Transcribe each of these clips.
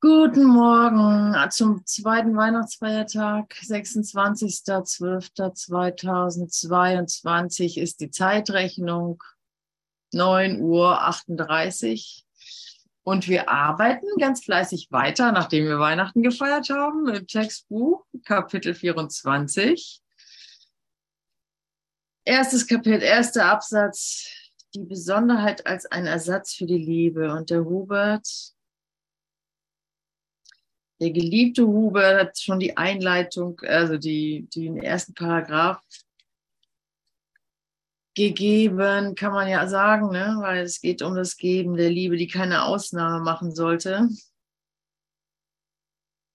Guten Morgen zum zweiten Weihnachtsfeiertag, 26.12.2022 ist die Zeitrechnung 9.38 Uhr. Und wir arbeiten ganz fleißig weiter, nachdem wir Weihnachten gefeiert haben, im Textbuch, Kapitel 24. Erstes Kapitel, erster Absatz, die Besonderheit als ein Ersatz für die Liebe. Und der Hubert der geliebte Hubert hat schon die Einleitung, also die, die den ersten Paragraph gegeben, kann man ja sagen, ne? weil es geht um das Geben der Liebe, die keine Ausnahme machen sollte.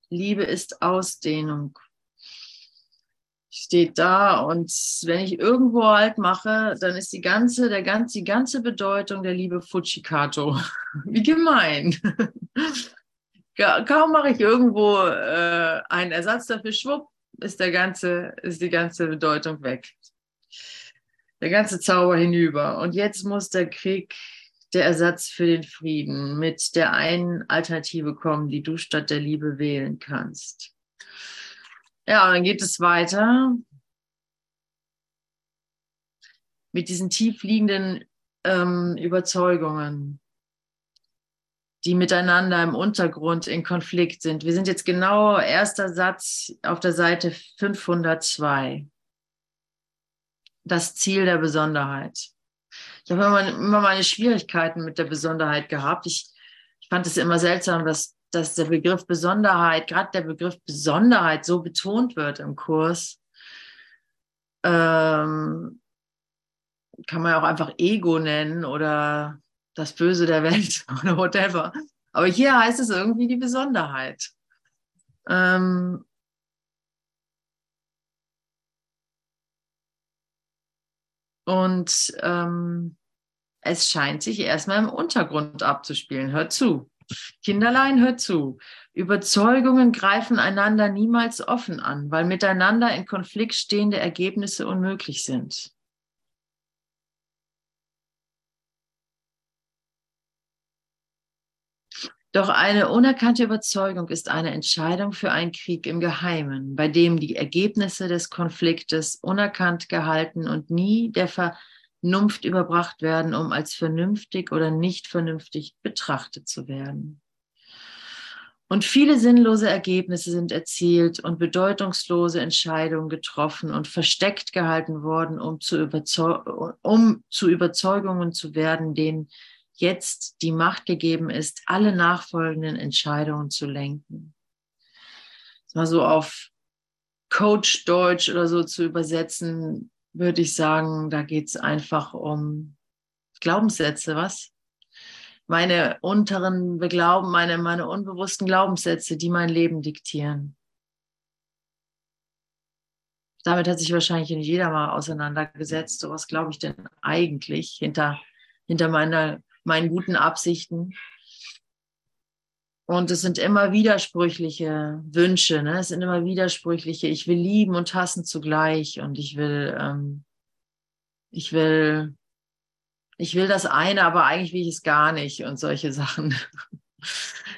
Liebe ist Ausdehnung. Steht da und wenn ich irgendwo halt mache, dann ist die ganze, der ganze, die ganze Bedeutung der Liebe Fujikato. Wie gemein. Kaum mache ich irgendwo äh, einen Ersatz dafür, schwupp, ist, der ganze, ist die ganze Bedeutung weg. Der ganze Zauber hinüber. Und jetzt muss der Krieg der Ersatz für den Frieden mit der einen Alternative kommen, die du statt der Liebe wählen kannst. Ja, und dann geht es weiter mit diesen tief liegenden ähm, Überzeugungen die miteinander im Untergrund in Konflikt sind. Wir sind jetzt genau erster Satz auf der Seite 502. Das Ziel der Besonderheit. Ich habe immer, immer meine Schwierigkeiten mit der Besonderheit gehabt. Ich, ich fand es immer seltsam, dass, dass der Begriff Besonderheit, gerade der Begriff Besonderheit so betont wird im Kurs. Ähm, kann man ja auch einfach Ego nennen oder das Böse der Welt oder whatever. Aber hier heißt es irgendwie die Besonderheit. Ähm, und ähm, es scheint sich erstmal im Untergrund abzuspielen. Hört zu. Kinderlein, hört zu. Überzeugungen greifen einander niemals offen an, weil miteinander in Konflikt stehende Ergebnisse unmöglich sind. Doch eine unerkannte Überzeugung ist eine Entscheidung für einen Krieg im Geheimen, bei dem die Ergebnisse des Konfliktes unerkannt gehalten und nie der Vernunft überbracht werden, um als vernünftig oder nicht vernünftig betrachtet zu werden. Und viele sinnlose Ergebnisse sind erzielt und bedeutungslose Entscheidungen getroffen und versteckt gehalten worden, um zu, um zu Überzeugungen zu werden, denen jetzt die Macht gegeben ist, alle nachfolgenden Entscheidungen zu lenken. Mal so auf Coach Deutsch oder so zu übersetzen, würde ich sagen, da geht es einfach um Glaubenssätze, was? Meine unteren Beglauben, meine, meine unbewussten Glaubenssätze, die mein Leben diktieren. Damit hat sich wahrscheinlich nicht jeder mal auseinandergesetzt. So was glaube ich denn eigentlich hinter, hinter meiner meinen guten Absichten. Und es sind immer widersprüchliche Wünsche, ne? es sind immer widersprüchliche, ich will lieben und hassen zugleich und ich will, ähm, ich will, ich will das eine, aber eigentlich will ich es gar nicht und solche Sachen.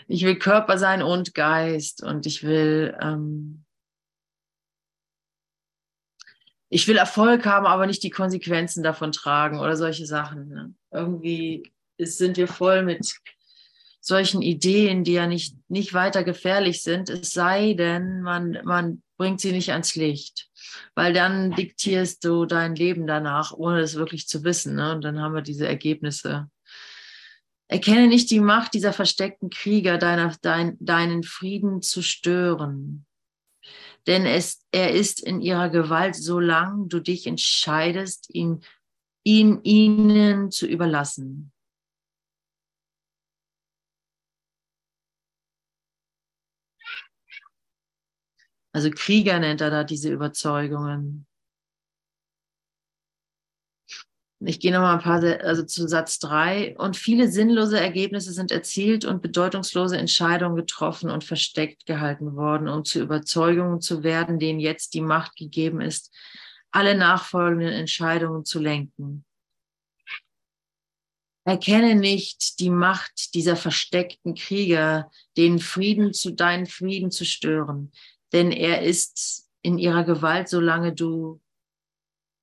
Ich will Körper sein und Geist und ich will, ähm, ich will Erfolg haben, aber nicht die Konsequenzen davon tragen oder solche Sachen. Ne? Irgendwie ist, sind wir voll mit solchen Ideen, die ja nicht, nicht weiter gefährlich sind, es sei denn, man, man bringt sie nicht ans Licht. Weil dann diktierst du dein Leben danach, ohne es wirklich zu wissen. Ne? Und dann haben wir diese Ergebnisse. Erkenne nicht die Macht dieser versteckten Krieger, deiner, dein, deinen Frieden zu stören. Denn es, er ist in ihrer Gewalt, solange du dich entscheidest, ihn, ihn ihnen zu überlassen. Also Krieger nennt er da diese Überzeugungen. Ich gehe nochmal ein paar, also zu Satz drei. Und viele sinnlose Ergebnisse sind erzielt und bedeutungslose Entscheidungen getroffen und versteckt gehalten worden, um zu Überzeugungen zu werden, denen jetzt die Macht gegeben ist, alle nachfolgenden Entscheidungen zu lenken. Erkenne nicht die Macht dieser versteckten Krieger, den Frieden zu deinen Frieden zu stören, denn er ist in ihrer Gewalt, solange du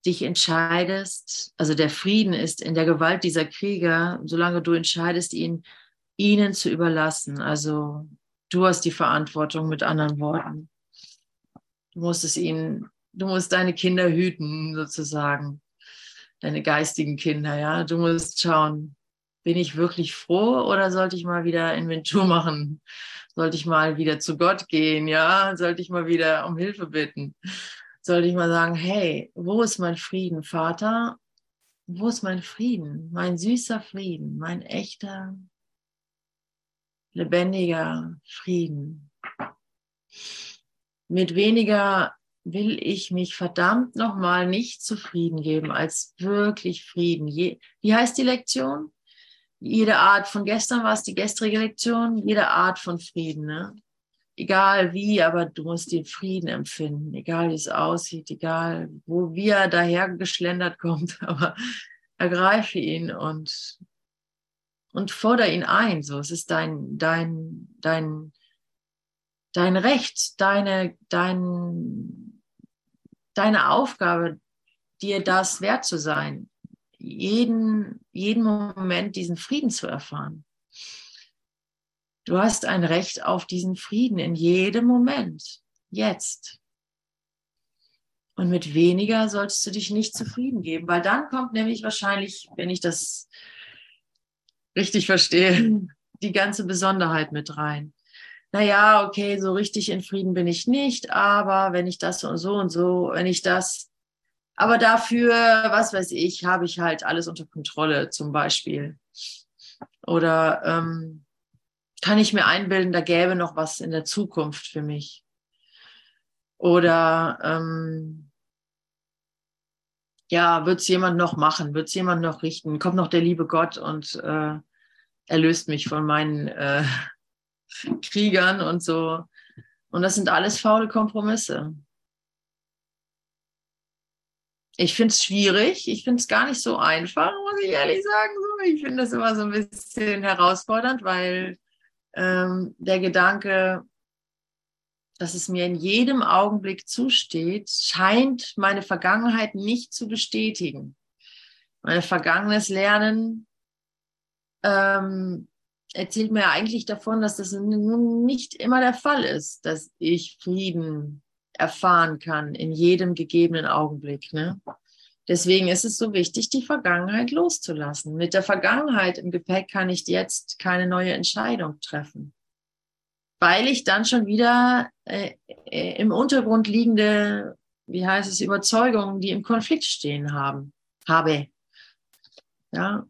dich entscheidest, also der Frieden ist in der Gewalt dieser Krieger, solange du entscheidest, ihn ihnen zu überlassen. Also du hast die Verantwortung mit anderen Worten. Du musst es ihnen, du musst deine Kinder hüten, sozusagen. Deine geistigen Kinder, ja. Du musst schauen, bin ich wirklich froh oder sollte ich mal wieder Inventur machen? Sollte ich mal wieder zu Gott gehen, ja? Sollte ich mal wieder um Hilfe bitten? Sollte ich mal sagen, hey, wo ist mein Frieden, Vater? Wo ist mein Frieden? Mein süßer Frieden, mein echter, lebendiger Frieden. Mit weniger will ich mich verdammt nochmal nicht zufrieden geben als wirklich Frieden. Je, wie heißt die Lektion? Jede Art von gestern war es die gestrige Lektion, jede Art von Frieden. Ne? Egal wie, aber du musst den Frieden empfinden, egal wie es aussieht, egal wo wie er daher geschlendert kommt, aber ergreife ihn und und fordere ihn ein. So, es ist dein, dein, dein, dein Recht, deine, dein, deine Aufgabe, dir das wert zu sein, jeden, jeden Moment diesen Frieden zu erfahren. Du hast ein Recht auf diesen Frieden in jedem Moment, jetzt. Und mit weniger solltest du dich nicht zufrieden geben, weil dann kommt nämlich wahrscheinlich, wenn ich das richtig verstehe, die ganze Besonderheit mit rein. Naja, okay, so richtig in Frieden bin ich nicht, aber wenn ich das und so und so, wenn ich das, aber dafür, was weiß ich, habe ich halt alles unter Kontrolle zum Beispiel. Oder ähm, kann ich mir einbilden, da gäbe noch was in der Zukunft für mich. Oder ähm, ja, wird es jemand noch machen? Wird es jemand noch richten? Kommt noch der liebe Gott und äh, erlöst mich von meinen äh, Kriegern und so. Und das sind alles faule Kompromisse. Ich finde es schwierig. Ich finde es gar nicht so einfach, muss ich ehrlich sagen. Ich finde das immer so ein bisschen herausfordernd, weil ähm, der Gedanke, dass es mir in jedem Augenblick zusteht, scheint meine Vergangenheit nicht zu bestätigen. Mein vergangenes Lernen ähm, erzählt mir eigentlich davon, dass das nun nicht immer der Fall ist, dass ich Frieden erfahren kann in jedem gegebenen Augenblick. Ne? Deswegen ist es so wichtig, die Vergangenheit loszulassen. Mit der Vergangenheit im Gepäck kann ich jetzt keine neue Entscheidung treffen weil ich dann schon wieder äh, äh, im Untergrund liegende, wie heißt es, Überzeugungen, die im Konflikt stehen haben, habe. Ja.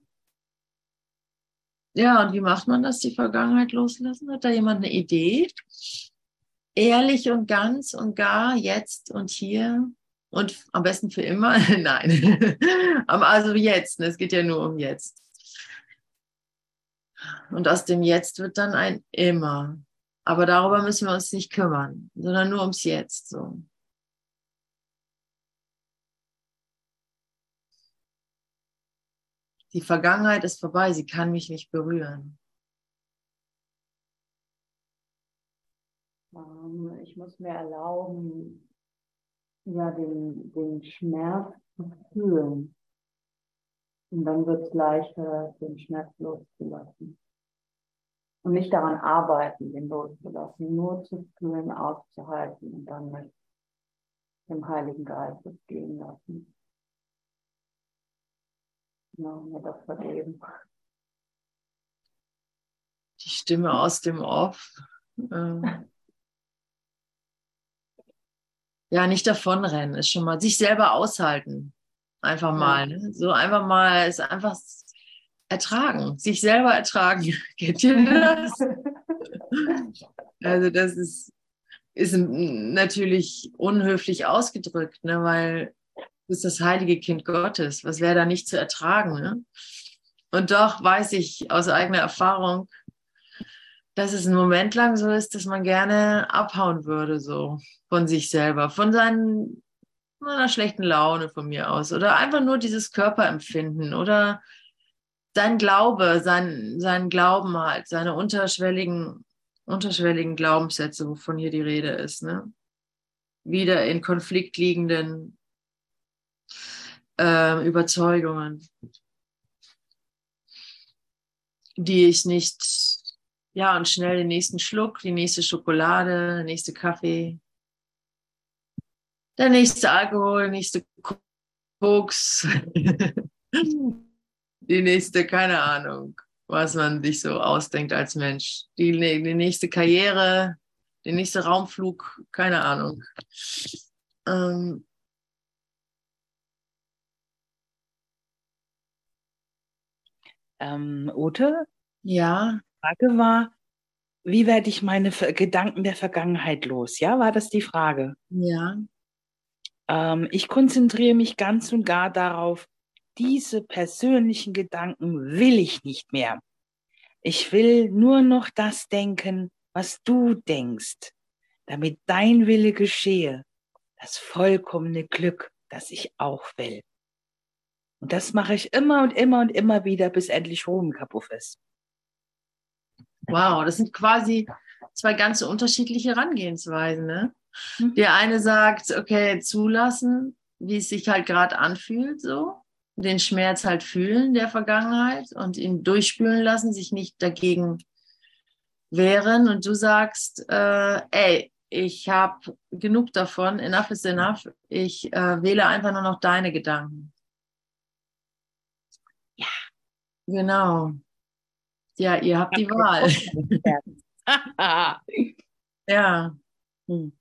Ja, und wie macht man das, die Vergangenheit loslassen? Hat da jemand eine Idee? Ehrlich und ganz und gar jetzt und hier und am besten für immer? Nein. also jetzt, ne? es geht ja nur um jetzt. Und aus dem Jetzt wird dann ein immer. Aber darüber müssen wir uns nicht kümmern, sondern nur ums Jetzt. So. Die Vergangenheit ist vorbei, sie kann mich nicht berühren. Ich muss mir erlauben, ja, den, den Schmerz zu fühlen. Und dann wird es leichter, den Schmerz loszulassen und nicht daran arbeiten, den loszulassen, nur zu fühlen, auszuhalten und dann mit dem Heiligen Geist es gehen lassen. Ja, mir das vergeben. Die Stimme aus dem Off. Ähm ja, nicht davonrennen, ist schon mal sich selber aushalten. Einfach mal. Ne? So einfach mal, ist einfach ertragen, sich selber ertragen. Kennt ihr das? also das ist, ist natürlich unhöflich ausgedrückt, ne? weil du bist das heilige Kind Gottes. Was wäre da nicht zu ertragen? Ne? Und doch weiß ich aus eigener Erfahrung, dass es einen Moment lang so ist, dass man gerne abhauen würde, so von sich selber, von seinen, einer schlechten Laune von mir aus oder einfach nur dieses Körperempfinden oder sein Glaube, sein, sein Glauben halt, seine unterschwelligen, unterschwelligen Glaubenssätze, wovon hier die Rede ist, ne? Wieder in Konflikt liegenden äh, Überzeugungen, die ich nicht, ja, und schnell den nächsten Schluck, die nächste Schokolade, der nächste Kaffee, der nächste Alkohol, der nächste Koks, die nächste, keine Ahnung, was man sich so ausdenkt als Mensch. Die, die nächste Karriere, der nächste Raumflug, keine Ahnung. Ähm, ähm, Ute? Ja. Frage war, wie werde ich meine Gedanken der Vergangenheit los? Ja, war das die Frage? Ja. Ähm, ich konzentriere mich ganz und gar darauf, diese persönlichen Gedanken will ich nicht mehr. Ich will nur noch das denken, was du denkst, damit dein Wille geschehe, das vollkommene Glück, das ich auch will. Und das mache ich immer und immer und immer wieder, bis endlich Ruhm kaputt ist. Wow, das sind quasi zwei ganz unterschiedliche Herangehensweisen. Ne? Mhm. Der eine sagt, okay, zulassen, wie es sich halt gerade anfühlt, so den Schmerz halt fühlen der Vergangenheit und ihn durchspülen lassen, sich nicht dagegen wehren. Und du sagst, äh, ey, ich habe genug davon, enough is enough. Ich äh, wähle einfach nur noch deine Gedanken. Ja. Genau. Ja, ihr habt die Wahl. ja. Hm.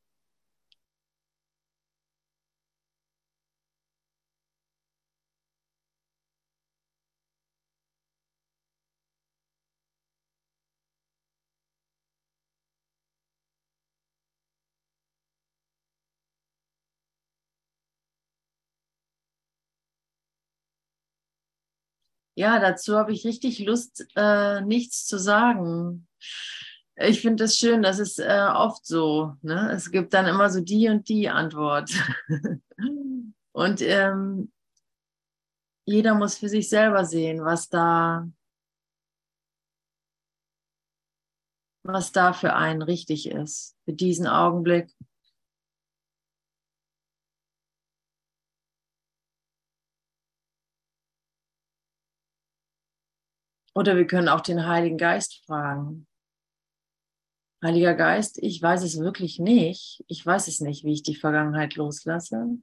Ja, dazu habe ich richtig Lust, äh, nichts zu sagen. Ich finde es das schön, das ist äh, oft so. Ne? Es gibt dann immer so die und die Antwort. und ähm, jeder muss für sich selber sehen, was da, was da für einen richtig ist, für diesen Augenblick. Oder wir können auch den Heiligen Geist fragen. Heiliger Geist, ich weiß es wirklich nicht. Ich weiß es nicht, wie ich die Vergangenheit loslasse.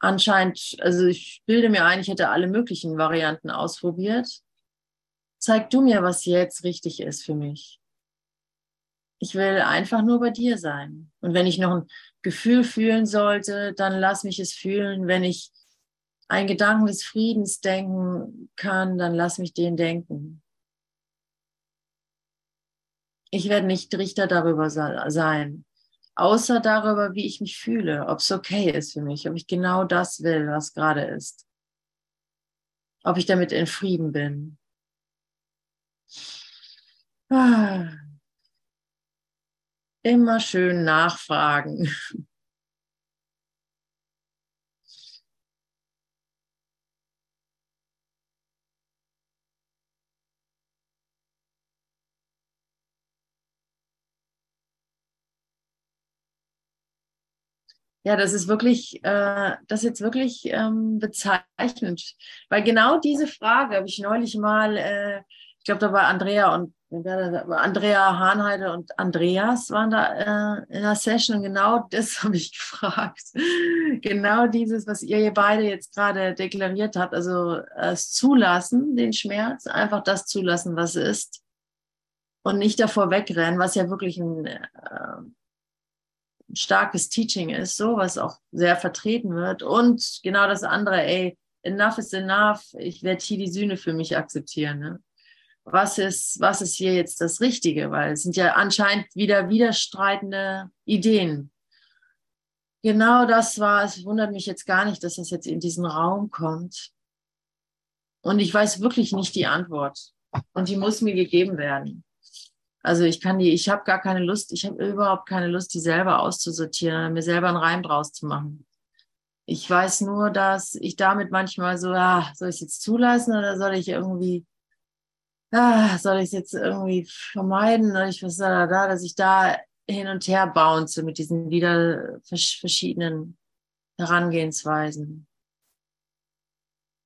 Anscheinend, also ich bilde mir ein, ich hätte alle möglichen Varianten ausprobiert. Zeig du mir, was jetzt richtig ist für mich. Ich will einfach nur bei dir sein. Und wenn ich noch ein Gefühl fühlen sollte, dann lass mich es fühlen. Wenn ich einen Gedanken des Friedens denken kann, dann lass mich den denken. Ich werde nicht Richter darüber sein, außer darüber, wie ich mich fühle, ob es okay ist für mich, ob ich genau das will, was gerade ist, ob ich damit in Frieden bin. Ah. Immer schön nachfragen. Ja, das ist wirklich, äh, das ist jetzt wirklich ähm, bezeichnend, weil genau diese Frage habe ich neulich mal, äh, ich glaube, da war Andrea und Andrea Hahnheide und Andreas waren da äh, in der Session und genau das habe ich gefragt. genau dieses, was ihr beide jetzt gerade deklariert habt, also es zulassen, den Schmerz, einfach das zulassen, was ist und nicht davor wegrennen, was ja wirklich ein äh, starkes Teaching ist, so was auch sehr vertreten wird. Und genau das andere, ey, enough is enough. Ich werde hier die Sühne für mich akzeptieren. Ne? Was ist, was ist hier jetzt das Richtige? Weil es sind ja anscheinend wieder widerstreitende Ideen. Genau das war, es wundert mich jetzt gar nicht, dass das jetzt in diesen Raum kommt. Und ich weiß wirklich nicht die Antwort. Und die muss mir gegeben werden. Also ich kann die, ich habe gar keine Lust, ich habe überhaupt keine Lust, die selber auszusortieren, mir selber einen Reim draus zu machen. Ich weiß nur, dass ich damit manchmal so, ah, soll ich es jetzt zulassen oder soll ich irgendwie, ah, soll ich es jetzt irgendwie vermeiden oder ich was da, da, dass ich da hin und her bounce mit diesen wieder verschiedenen Herangehensweisen.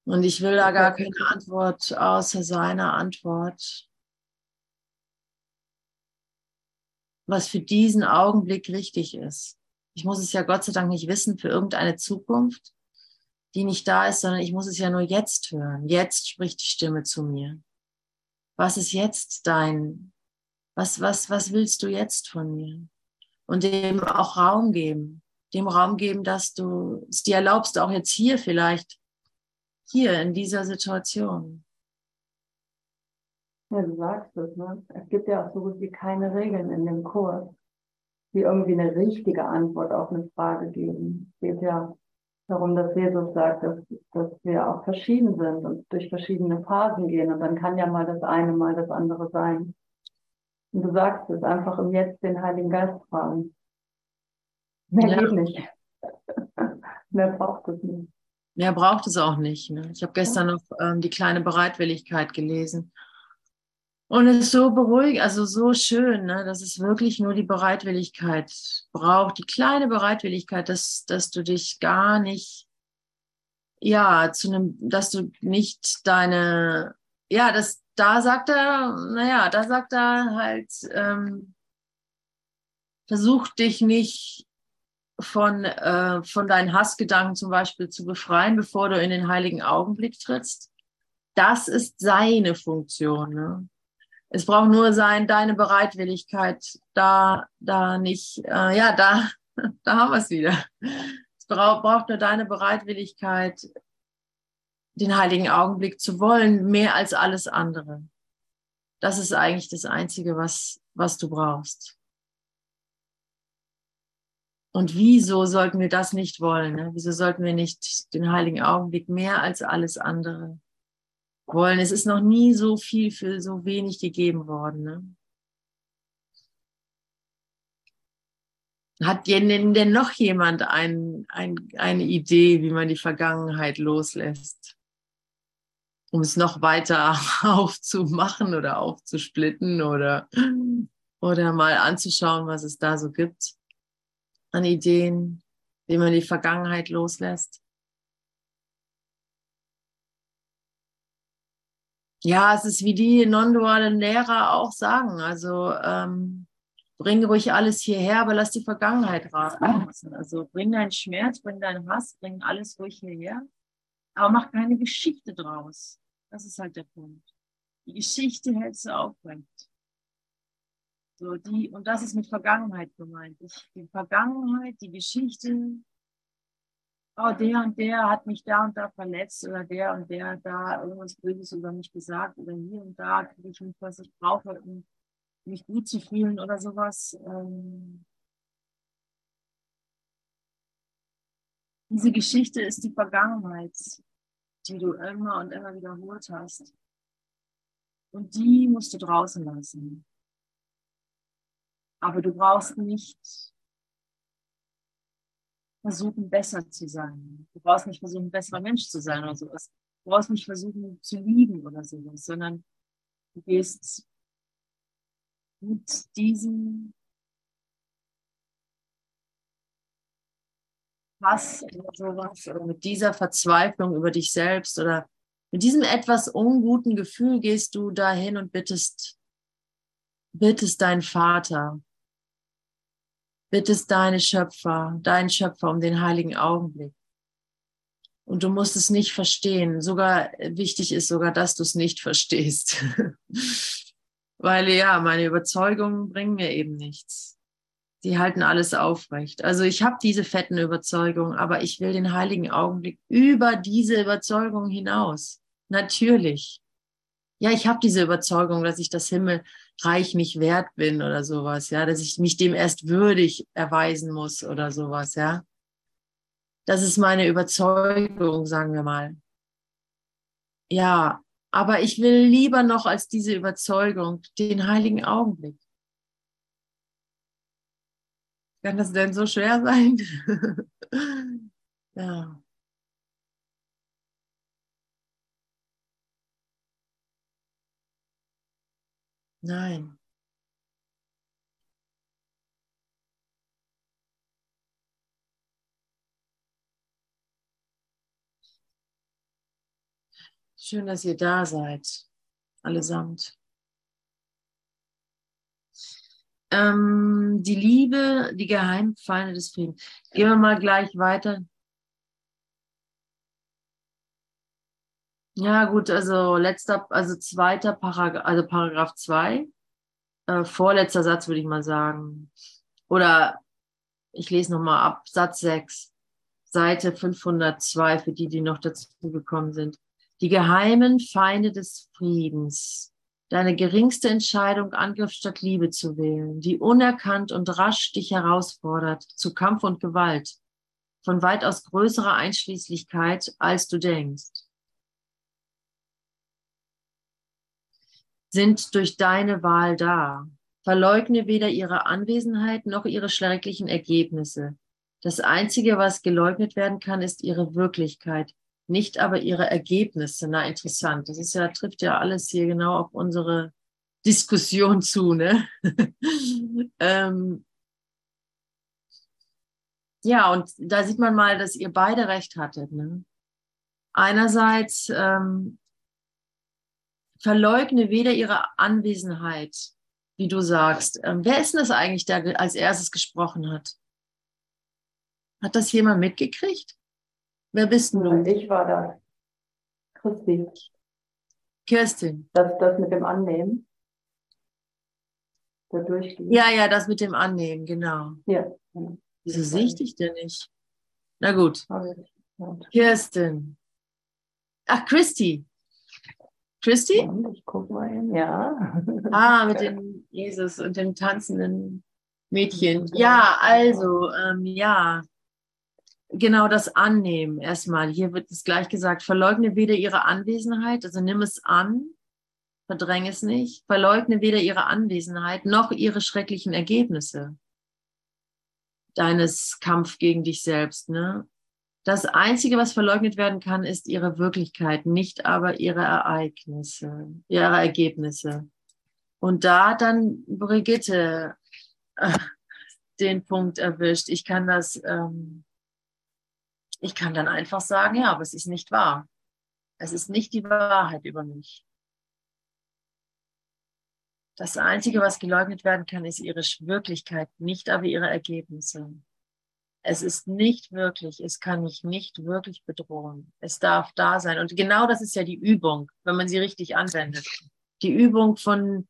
Und ich will da gar keine Antwort außer seiner Antwort. Was für diesen Augenblick richtig ist. Ich muss es ja Gott sei Dank nicht wissen für irgendeine Zukunft, die nicht da ist, sondern ich muss es ja nur jetzt hören. Jetzt spricht die Stimme zu mir. Was ist jetzt dein, was, was, was willst du jetzt von mir? Und dem auch Raum geben. Dem Raum geben, dass du es dir erlaubst, auch jetzt hier vielleicht, hier in dieser Situation. Ja, du sagst es, ne? Es gibt ja auch so gut wie keine Regeln in dem Kurs die irgendwie eine richtige Antwort auf eine Frage geben. Es geht ja darum, dass Jesus sagt, dass, dass wir auch verschieden sind und durch verschiedene Phasen gehen. Und dann kann ja mal das eine, mal das andere sein. Und du sagst es einfach im Jetzt den Heiligen Geist fragen. Mehr ja. geht nicht. Mehr braucht es nicht. Mehr braucht es auch nicht. Ne? Ich habe gestern noch ähm, die kleine Bereitwilligkeit gelesen. Und es ist so beruhigend, also so schön, ne, dass es wirklich nur die Bereitwilligkeit braucht, die kleine Bereitwilligkeit, dass, dass du dich gar nicht, ja, zu einem, dass du nicht deine, ja, das, da sagt er, naja, da sagt er halt, ähm, versuch dich nicht von, äh, von deinen Hassgedanken zum Beispiel zu befreien, bevor du in den heiligen Augenblick trittst. Das ist seine Funktion. Ne? Es braucht nur sein, deine Bereitwilligkeit, da, da nicht, äh, ja, da, da haben wir es wieder. Es braucht nur deine Bereitwilligkeit, den heiligen Augenblick zu wollen, mehr als alles andere. Das ist eigentlich das Einzige, was, was du brauchst. Und wieso sollten wir das nicht wollen? Ne? Wieso sollten wir nicht den heiligen Augenblick mehr als alles andere wollen. Es ist noch nie so viel für so wenig gegeben worden. Ne? Hat denn noch jemand ein, ein, eine Idee, wie man die Vergangenheit loslässt? Um es noch weiter aufzumachen oder aufzusplitten oder, oder mal anzuschauen, was es da so gibt an Ideen, wie man die Vergangenheit loslässt? Ja, es ist wie die non-dualen Lehrer auch sagen. Also ähm, bring ruhig alles hierher, aber lass die Vergangenheit raus. Also bring deinen Schmerz, bring deinen Hass, bring alles ruhig hierher, aber mach keine Geschichte draus. Das ist halt der Punkt. Die Geschichte hältst du aufrecht. So, die, und das ist mit Vergangenheit gemeint. Ich, die Vergangenheit, die Geschichte, oh, der und der hat mich da und da verletzt oder der und der da irgendwas Böses über mich gesagt oder hier und da kriege ich mich, was ich brauche, um mich gut zu fühlen oder sowas. Ähm diese Geschichte ist die Vergangenheit, die du immer und immer wiederholt hast. Und die musst du draußen lassen. Aber du brauchst nicht versuchen, besser zu sein. Du brauchst nicht versuchen, ein besserer Mensch zu sein oder sowas. Du brauchst nicht versuchen, zu lieben oder sowas, sondern du gehst mit diesem Hass oder sowas oder mit dieser Verzweiflung über dich selbst oder mit diesem etwas unguten Gefühl gehst du dahin und bittest, bittest deinen Vater, bittest deine Schöpfer, deinen Schöpfer um den heiligen Augenblick. Und du musst es nicht verstehen. Sogar wichtig ist sogar, dass du es nicht verstehst. Weil ja, meine Überzeugungen bringen mir eben nichts. Die halten alles aufrecht. Also ich habe diese fetten Überzeugungen, aber ich will den heiligen Augenblick über diese Überzeugung hinaus. Natürlich. Ja, ich habe diese Überzeugung, dass ich das Himmel, Reich nicht wert bin oder sowas, ja, dass ich mich dem erst würdig erweisen muss oder sowas, ja. Das ist meine Überzeugung, sagen wir mal. Ja, aber ich will lieber noch als diese Überzeugung den heiligen Augenblick. Kann das denn so schwer sein? Ja. Nein. Schön, dass ihr da seid, allesamt. Ähm, die Liebe, die Geheimfeinde des Friedens. Gehen wir mal gleich weiter. Ja, gut, also letzter, also zweiter Paragraph, also Paragraph 2, äh, vorletzter Satz würde ich mal sagen. Oder ich lese nochmal ab, Satz 6, Seite 502 für die, die noch dazu gekommen sind. Die geheimen Feinde des Friedens. Deine geringste Entscheidung, Angriff statt Liebe zu wählen, die unerkannt und rasch dich herausfordert zu Kampf und Gewalt, von weitaus größerer Einschließlichkeit, als du denkst. Sind durch deine Wahl da. Verleugne weder ihre Anwesenheit noch ihre schrecklichen Ergebnisse. Das Einzige, was geleugnet werden kann, ist ihre Wirklichkeit, nicht aber ihre Ergebnisse. Na, interessant. Das ist ja, trifft ja alles hier genau auf unsere Diskussion zu, ne? ähm, ja, und da sieht man mal, dass ihr beide recht hattet. Ne? Einerseits ähm, verleugne weder ihre Anwesenheit, wie du sagst. Ähm, wer ist denn das eigentlich, der als erstes gesprochen hat? Hat das jemand mitgekriegt? Wer bist du? Ich war da. Christi. Kirstin. Das, das mit dem Annehmen. Da. Ja, ja, das mit dem Annehmen, genau. Ja. Genau. Wieso sehe ich dich denn nicht? Na gut. Kirstin. Ach, Christi. Christy? Ich guck mal hin, ja. Ah, mit dem Jesus und dem tanzenden Mädchen. Ja, also, ähm, ja. Genau das Annehmen erstmal. Hier wird es gleich gesagt, verleugne weder ihre Anwesenheit, also nimm es an, verdräng es nicht, verleugne weder ihre Anwesenheit noch ihre schrecklichen Ergebnisse deines Kampf gegen dich selbst. Ne? Das Einzige, was verleugnet werden kann, ist ihre Wirklichkeit, nicht aber ihre Ereignisse, ihre Ergebnisse. Und da hat dann Brigitte äh, den Punkt erwischt. Ich kann das, ähm, ich kann dann einfach sagen, ja, aber es ist nicht wahr. Es ist nicht die Wahrheit über mich. Das Einzige, was geleugnet werden kann, ist ihre Wirklichkeit, nicht aber ihre Ergebnisse. Es ist nicht wirklich, es kann mich nicht wirklich bedrohen. Es darf da sein. Und genau das ist ja die Übung, wenn man sie richtig anwendet. Die Übung von,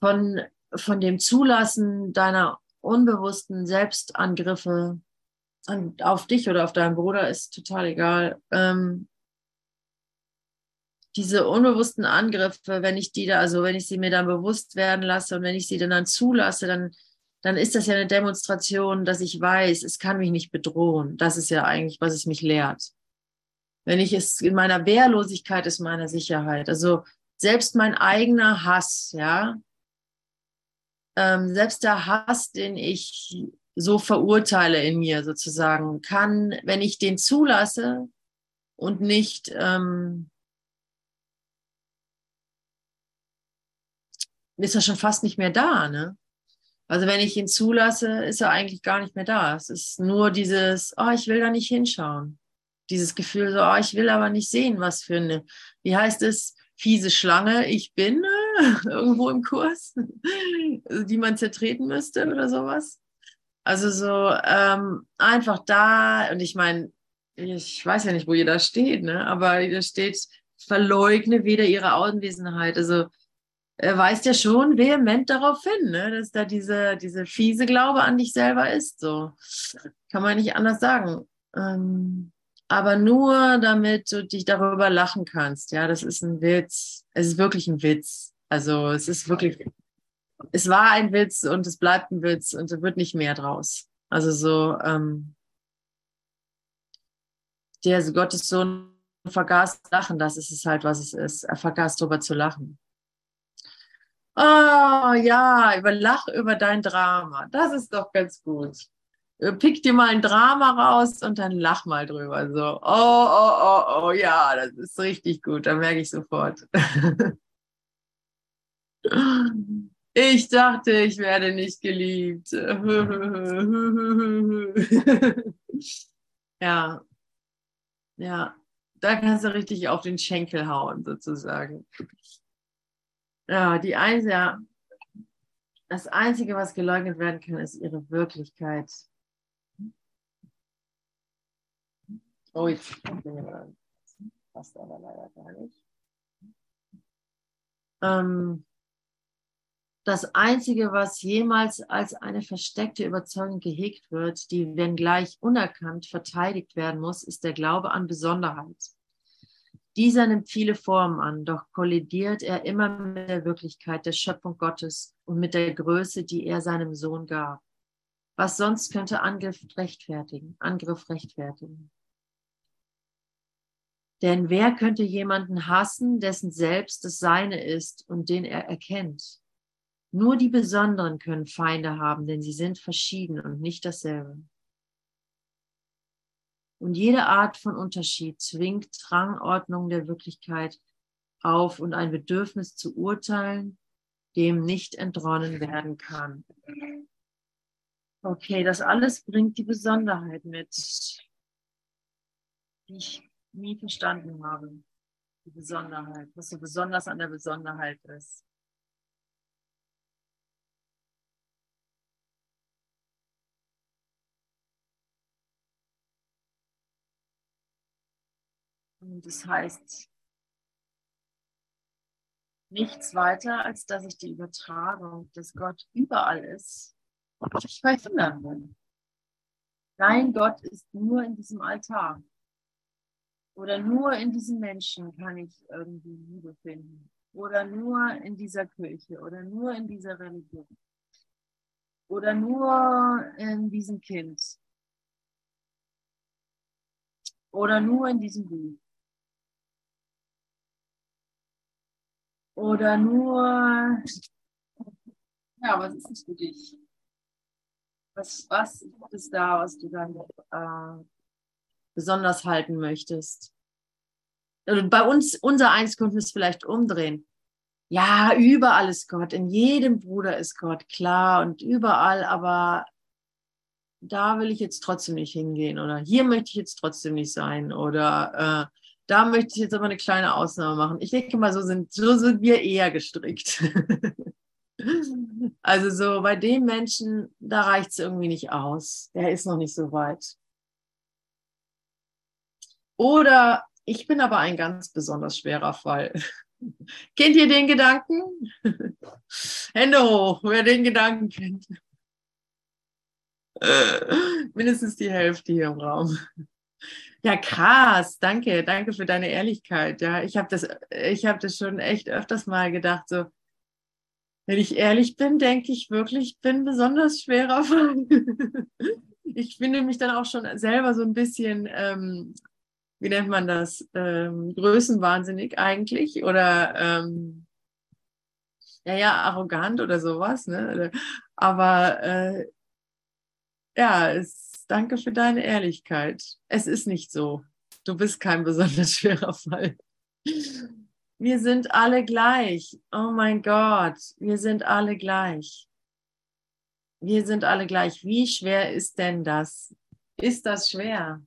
von, von dem Zulassen deiner unbewussten Selbstangriffe an, auf dich oder auf deinen Bruder ist total egal. Ähm, diese unbewussten Angriffe, wenn ich die da, also wenn ich sie mir dann bewusst werden lasse und wenn ich sie dann, dann zulasse, dann dann ist das ja eine Demonstration, dass ich weiß, es kann mich nicht bedrohen. Das ist ja eigentlich, was es mich lehrt. Wenn ich es in meiner Wehrlosigkeit ist meiner Sicherheit. Also selbst mein eigener Hass, ja, ähm, selbst der Hass, den ich so verurteile in mir sozusagen, kann, wenn ich den zulasse und nicht ähm, ist er schon fast nicht mehr da, ne? Also wenn ich ihn zulasse, ist er eigentlich gar nicht mehr da. Es ist nur dieses, oh, ich will da nicht hinschauen. Dieses Gefühl so, oh, ich will aber nicht sehen, was für eine, wie heißt es, fiese Schlange ich bin, äh, irgendwo im Kurs, die man zertreten müsste oder sowas. Also so ähm, einfach da, und ich meine, ich weiß ja nicht, wo ihr da steht, ne? aber da steht, verleugne weder ihre Anwesenheit. Also weist ja schon vehement darauf hin, ne, dass da diese, diese fiese Glaube an dich selber ist. So kann man nicht anders sagen. Ähm, aber nur damit du dich darüber lachen kannst. Ja, das ist ein Witz. Es ist wirklich ein Witz. Also es ist wirklich, es war ein Witz und es bleibt ein Witz und es wird nicht mehr draus. Also so, ähm, der Gottes Sohn vergaß lachen, das ist es halt, was es ist. Er vergaß darüber zu lachen. Oh ja, über Lach über dein Drama. Das ist doch ganz gut. Äh, pick dir mal ein Drama raus und dann lach mal drüber. So, oh, oh, oh, oh, ja, das ist richtig gut. Da merke ich sofort. Ich dachte, ich werde nicht geliebt. ja, ja, da kannst du richtig auf den Schenkel hauen, sozusagen. Ja, die Eins, ja, das Einzige, was geleugnet werden kann, ist ihre Wirklichkeit. Oh, jetzt passt aber leider gar nicht. Ähm, das Einzige, was jemals als eine versteckte Überzeugung gehegt wird, die, wenngleich unerkannt, verteidigt werden muss, ist der Glaube an Besonderheit. Dieser nimmt viele Formen an, doch kollidiert er immer mit der Wirklichkeit der Schöpfung Gottes und mit der Größe, die er seinem Sohn gab. Was sonst könnte Angriff rechtfertigen, Angriff rechtfertigen? Denn wer könnte jemanden hassen, dessen Selbst das Seine ist und den er erkennt? Nur die Besonderen können Feinde haben, denn sie sind verschieden und nicht dasselbe. Und jede Art von Unterschied zwingt Rangordnung der Wirklichkeit auf und ein Bedürfnis zu urteilen, dem nicht entronnen werden kann. Okay, das alles bringt die Besonderheit mit, die ich nie verstanden habe. Die Besonderheit, was so besonders an der Besonderheit ist. Und das heißt nichts weiter, als dass ich die Übertragung, dass Gott überall ist, nicht verhindern will. Dein Gott ist nur in diesem Altar. Oder nur in diesem Menschen kann ich irgendwie Liebe finden. Oder nur in dieser Kirche. Oder nur in dieser Religion. Oder nur in diesem Kind. Oder nur in diesem Buch. Oder nur, ja, was ist es für dich? Was, was ist da, was du dann äh, besonders halten möchtest? Also bei uns, unser Eins könnten wir es vielleicht umdrehen. Ja, überall ist Gott, in jedem Bruder ist Gott, klar, und überall, aber da will ich jetzt trotzdem nicht hingehen oder hier möchte ich jetzt trotzdem nicht sein oder äh, da möchte ich jetzt aber eine kleine Ausnahme machen. Ich denke mal, so sind, so sind wir eher gestrickt. also so bei dem Menschen, da reicht es irgendwie nicht aus. Der ist noch nicht so weit. Oder ich bin aber ein ganz besonders schwerer Fall. Kennt ihr den Gedanken? Hände hoch, wer den Gedanken kennt. Mindestens die Hälfte hier im Raum. Ja, krass. Danke, danke für deine Ehrlichkeit. Ja, ich habe das, ich habe das schon echt öfters mal gedacht. So, wenn ich ehrlich bin, denke ich wirklich, ich bin besonders schwerer Fall. ich finde mich dann auch schon selber so ein bisschen, ähm, wie nennt man das, ähm, größenwahnsinnig eigentlich oder ähm, ja, ja, arrogant oder sowas. Ne? Aber äh, ja, es Danke für deine Ehrlichkeit. Es ist nicht so. Du bist kein besonders schwerer Fall. Wir sind alle gleich. Oh mein Gott, wir sind alle gleich. Wir sind alle gleich. Wie schwer ist denn das? Ist das schwer?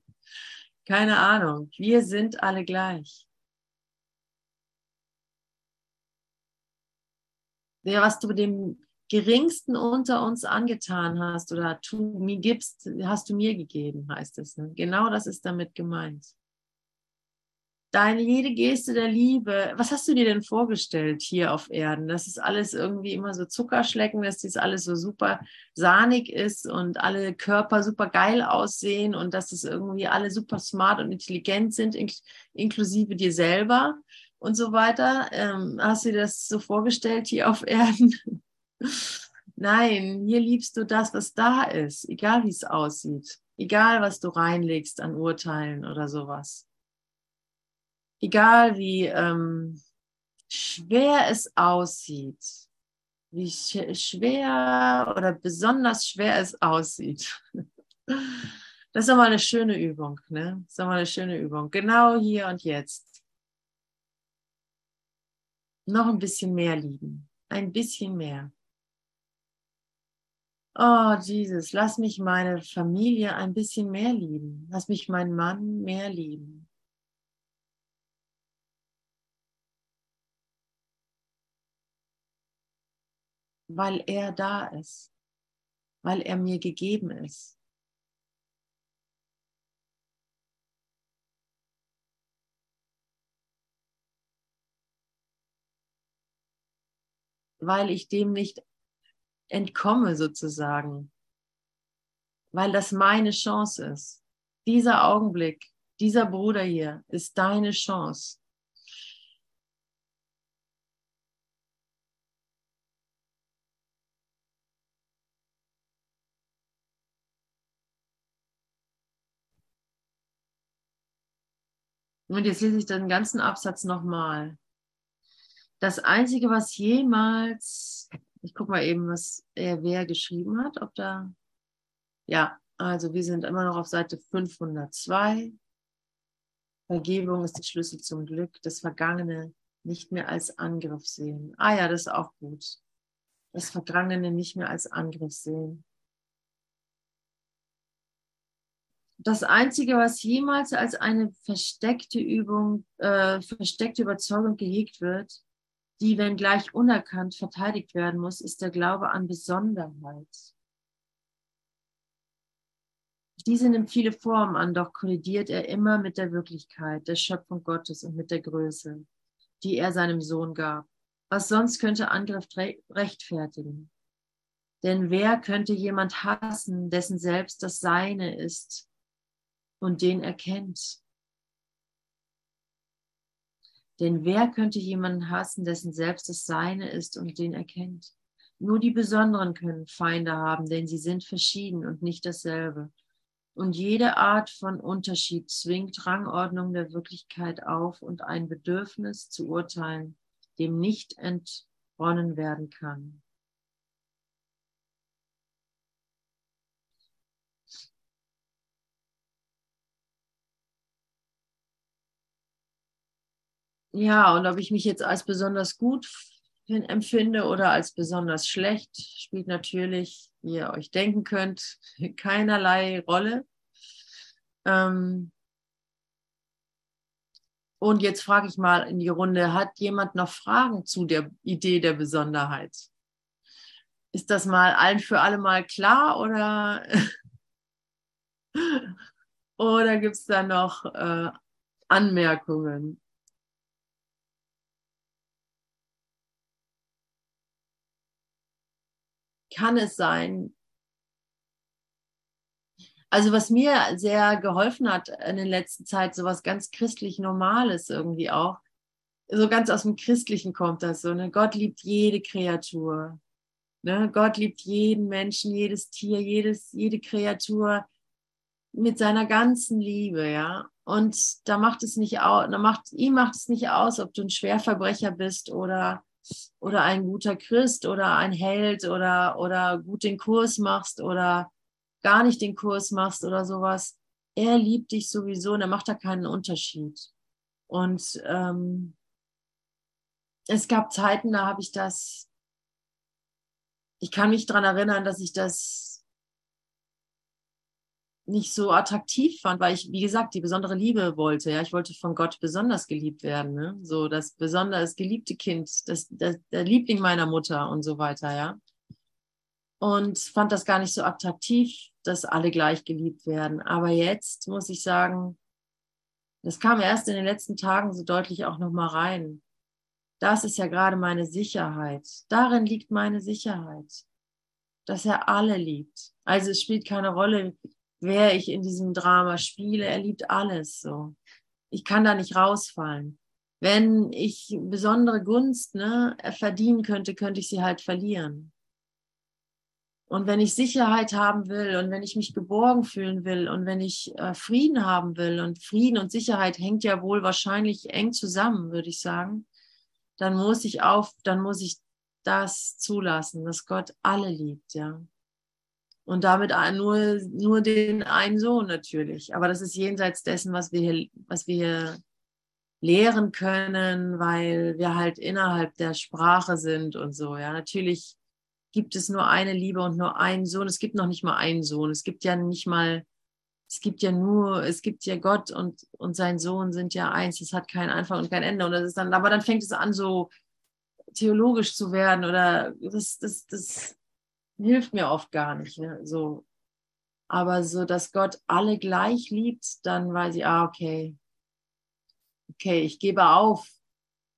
Keine Ahnung. Wir sind alle gleich. Ja, was du dem geringsten unter uns angetan hast oder tu, mir gibst, hast du mir gegeben, heißt es. Ne? Genau das ist damit gemeint. Deine jede Geste der Liebe, was hast du dir denn vorgestellt hier auf Erden? Dass es alles irgendwie immer so Zuckerschlecken, dass das alles so super sahnig ist und alle Körper super geil aussehen und dass es irgendwie alle super smart und intelligent sind, inklusive dir selber und so weiter. Ähm, hast du dir das so vorgestellt hier auf Erden? Nein, hier liebst du das, was da ist, egal wie es aussieht, egal was du reinlegst an Urteilen oder sowas. Egal wie ähm, schwer es aussieht, wie sch schwer oder besonders schwer es aussieht. Das ist doch mal eine schöne Übung, ne? Das ist doch mal eine schöne Übung. Genau hier und jetzt. Noch ein bisschen mehr lieben. Ein bisschen mehr. Oh, Jesus, lass mich meine Familie ein bisschen mehr lieben. Lass mich meinen Mann mehr lieben. Weil er da ist. Weil er mir gegeben ist. Weil ich dem nicht entkomme sozusagen, weil das meine Chance ist. Dieser Augenblick, dieser Bruder hier ist deine Chance. Und jetzt lese ich den ganzen Absatz nochmal. Das Einzige, was jemals ich gucke mal eben, was er wer geschrieben hat, ob da. Ja, also wir sind immer noch auf Seite 502. Vergebung ist der Schlüssel zum Glück, das Vergangene nicht mehr als Angriff sehen. Ah ja, das ist auch gut. Das Vergangene nicht mehr als Angriff sehen. Das Einzige, was jemals als eine versteckte Übung, äh, versteckte Überzeugung gehegt wird, die, wenn gleich unerkannt, verteidigt werden muss, ist der Glaube an Besonderheit. Diese nimmt viele Formen an, doch kollidiert er immer mit der Wirklichkeit, der Schöpfung Gottes und mit der Größe, die er seinem Sohn gab. Was sonst könnte Angriff rechtfertigen? Denn wer könnte jemand hassen, dessen selbst das Seine ist und den erkennt? Denn wer könnte jemanden hassen, dessen selbst das Seine ist und den erkennt? Nur die Besonderen können Feinde haben, denn sie sind verschieden und nicht dasselbe. Und jede Art von Unterschied zwingt Rangordnung der Wirklichkeit auf und ein Bedürfnis zu urteilen, dem nicht entronnen werden kann. Ja, und ob ich mich jetzt als besonders gut empfinde oder als besonders schlecht, spielt natürlich, wie ihr euch denken könnt, keinerlei Rolle. Ähm und jetzt frage ich mal in die Runde, hat jemand noch Fragen zu der Idee der Besonderheit? Ist das mal allen für alle mal klar oder, oder gibt es da noch äh, Anmerkungen? Kann es sein, also was mir sehr geholfen hat in der letzten Zeit, so was ganz christlich Normales irgendwie auch, so ganz aus dem Christlichen kommt das so, ne? Gott liebt jede Kreatur. Ne? Gott liebt jeden Menschen, jedes Tier, jedes, jede Kreatur mit seiner ganzen Liebe, ja. Und da macht es nicht aus, da macht, ihm macht es nicht aus, ob du ein Schwerverbrecher bist oder oder ein guter Christ oder ein Held oder, oder gut den Kurs machst oder gar nicht den Kurs machst oder sowas. Er liebt dich sowieso und er macht da keinen Unterschied. Und ähm, es gab Zeiten, da habe ich das, ich kann mich dran erinnern, dass ich das nicht so attraktiv fand, weil ich, wie gesagt, die besondere Liebe wollte. Ja, ich wollte von Gott besonders geliebt werden. Ne? So das besonders geliebte Kind, das, das, der Liebling meiner Mutter und so weiter. Ja, und fand das gar nicht so attraktiv, dass alle gleich geliebt werden. Aber jetzt muss ich sagen, das kam erst in den letzten Tagen so deutlich auch noch mal rein. Das ist ja gerade meine Sicherheit. Darin liegt meine Sicherheit, dass er alle liebt. Also es spielt keine Rolle, wer ich in diesem Drama spiele. Er liebt alles so. Ich kann da nicht rausfallen. Wenn ich besondere Gunst ne, verdienen könnte, könnte ich sie halt verlieren. Und wenn ich Sicherheit haben will und wenn ich mich geborgen fühlen will und wenn ich äh, Frieden haben will und Frieden und Sicherheit hängt ja wohl wahrscheinlich eng zusammen, würde ich sagen, dann muss ich auf, dann muss ich das zulassen, dass Gott alle liebt, ja. Und damit nur, nur den einen Sohn natürlich. Aber das ist jenseits dessen, was wir hier, was wir hier lehren können, weil wir halt innerhalb der Sprache sind und so. Ja, natürlich gibt es nur eine Liebe und nur einen Sohn. Es gibt noch nicht mal einen Sohn. Es gibt ja nicht mal, es gibt ja nur, es gibt ja Gott und, und sein Sohn sind ja eins. Es hat keinen Anfang und kein Ende. Und das ist dann, aber dann fängt es an, so theologisch zu werden oder das, das, das hilft mir oft gar nicht. Ne? So. Aber so, dass Gott alle gleich liebt, dann weiß ich, ah, okay. Okay, ich gebe auf,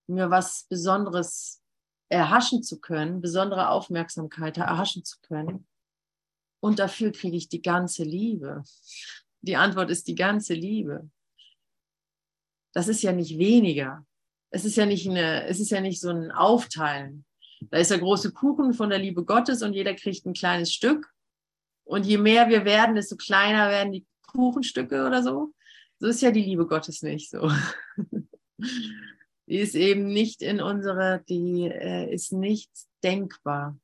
mir was Besonderes erhaschen zu können, besondere Aufmerksamkeit erhaschen zu können. Und dafür kriege ich die ganze Liebe. Die Antwort ist die ganze Liebe. Das ist ja nicht weniger. Es ist ja nicht eine, es ist ja nicht so ein Aufteilen. Da ist der große Kuchen von der Liebe Gottes und jeder kriegt ein kleines Stück. Und je mehr wir werden, desto kleiner werden die Kuchenstücke oder so. So ist ja die Liebe Gottes nicht so. die ist eben nicht in unserer, die äh, ist nicht denkbar.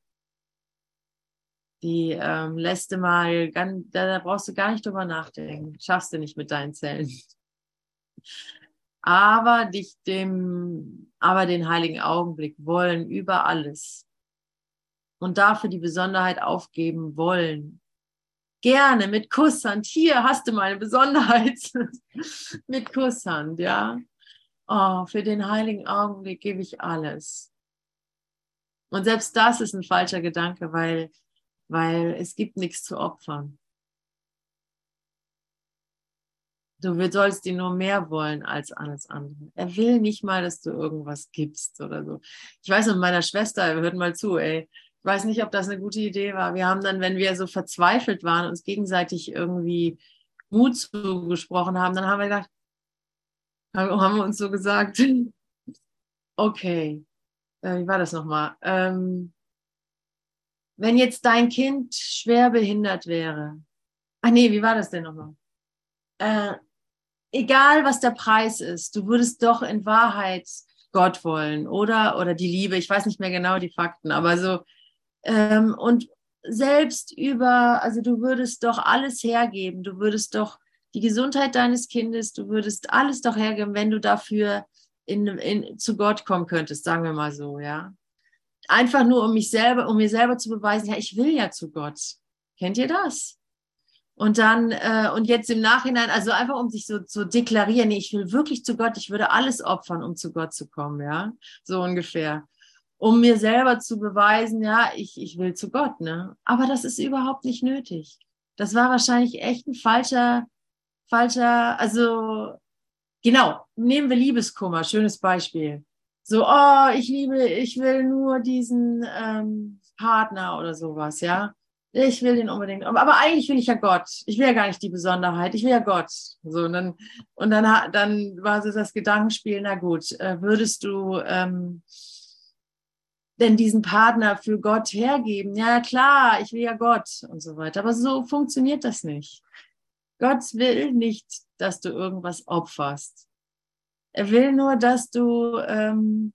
Die ähm, lässt du mal, ganz, da, da brauchst du gar nicht drüber nachdenken. Schaffst du nicht mit deinen Zellen. Aber dich dem, aber den heiligen Augenblick wollen über alles und dafür die Besonderheit aufgeben wollen. Gerne mit Kusshand. Hier hast du meine Besonderheit. mit Kusshand, ja oh, für den heiligen Augenblick gebe ich alles. Und selbst das ist ein falscher Gedanke, weil, weil es gibt nichts zu opfern. Du sollst ihn nur mehr wollen als alles andere. Er will nicht mal, dass du irgendwas gibst oder so. Ich weiß mit meiner Schwester, hört mal zu, ey. Ich weiß nicht, ob das eine gute Idee war. Wir haben dann, wenn wir so verzweifelt waren, uns gegenseitig irgendwie Mut zugesprochen haben, dann haben wir gedacht, haben wir uns so gesagt, okay, äh, wie war das nochmal? Ähm, wenn jetzt dein Kind schwer behindert wäre, ach nee, wie war das denn nochmal? Äh, egal was der Preis ist, du würdest doch in Wahrheit Gott wollen, oder? Oder die Liebe, ich weiß nicht mehr genau die Fakten, aber so, ähm, und selbst über, also du würdest doch alles hergeben, du würdest doch die Gesundheit deines Kindes, du würdest alles doch hergeben, wenn du dafür in, in, zu Gott kommen könntest, sagen wir mal so, ja. Einfach nur, um mich selber, um mir selber zu beweisen, ja, ich will ja zu Gott. Kennt ihr das? Und dann, äh, und jetzt im Nachhinein, also einfach um sich so zu so deklarieren, nee, ich will wirklich zu Gott, ich würde alles opfern, um zu Gott zu kommen, ja, so ungefähr. Um mir selber zu beweisen, ja, ich, ich will zu Gott, ne. Aber das ist überhaupt nicht nötig. Das war wahrscheinlich echt ein falscher, falscher, also genau, nehmen wir Liebeskummer, schönes Beispiel. So, oh, ich liebe, ich will nur diesen ähm, Partner oder sowas, ja. Ich will den unbedingt, aber eigentlich will ich ja Gott. Ich will ja gar nicht die Besonderheit, ich will ja Gott. So, und dann, und dann, dann war so das Gedankenspiel, na gut, äh, würdest du ähm, denn diesen Partner für Gott hergeben? Ja, klar, ich will ja Gott und so weiter. Aber so funktioniert das nicht. Gott will nicht, dass du irgendwas opferst. Er will nur, dass du, ähm,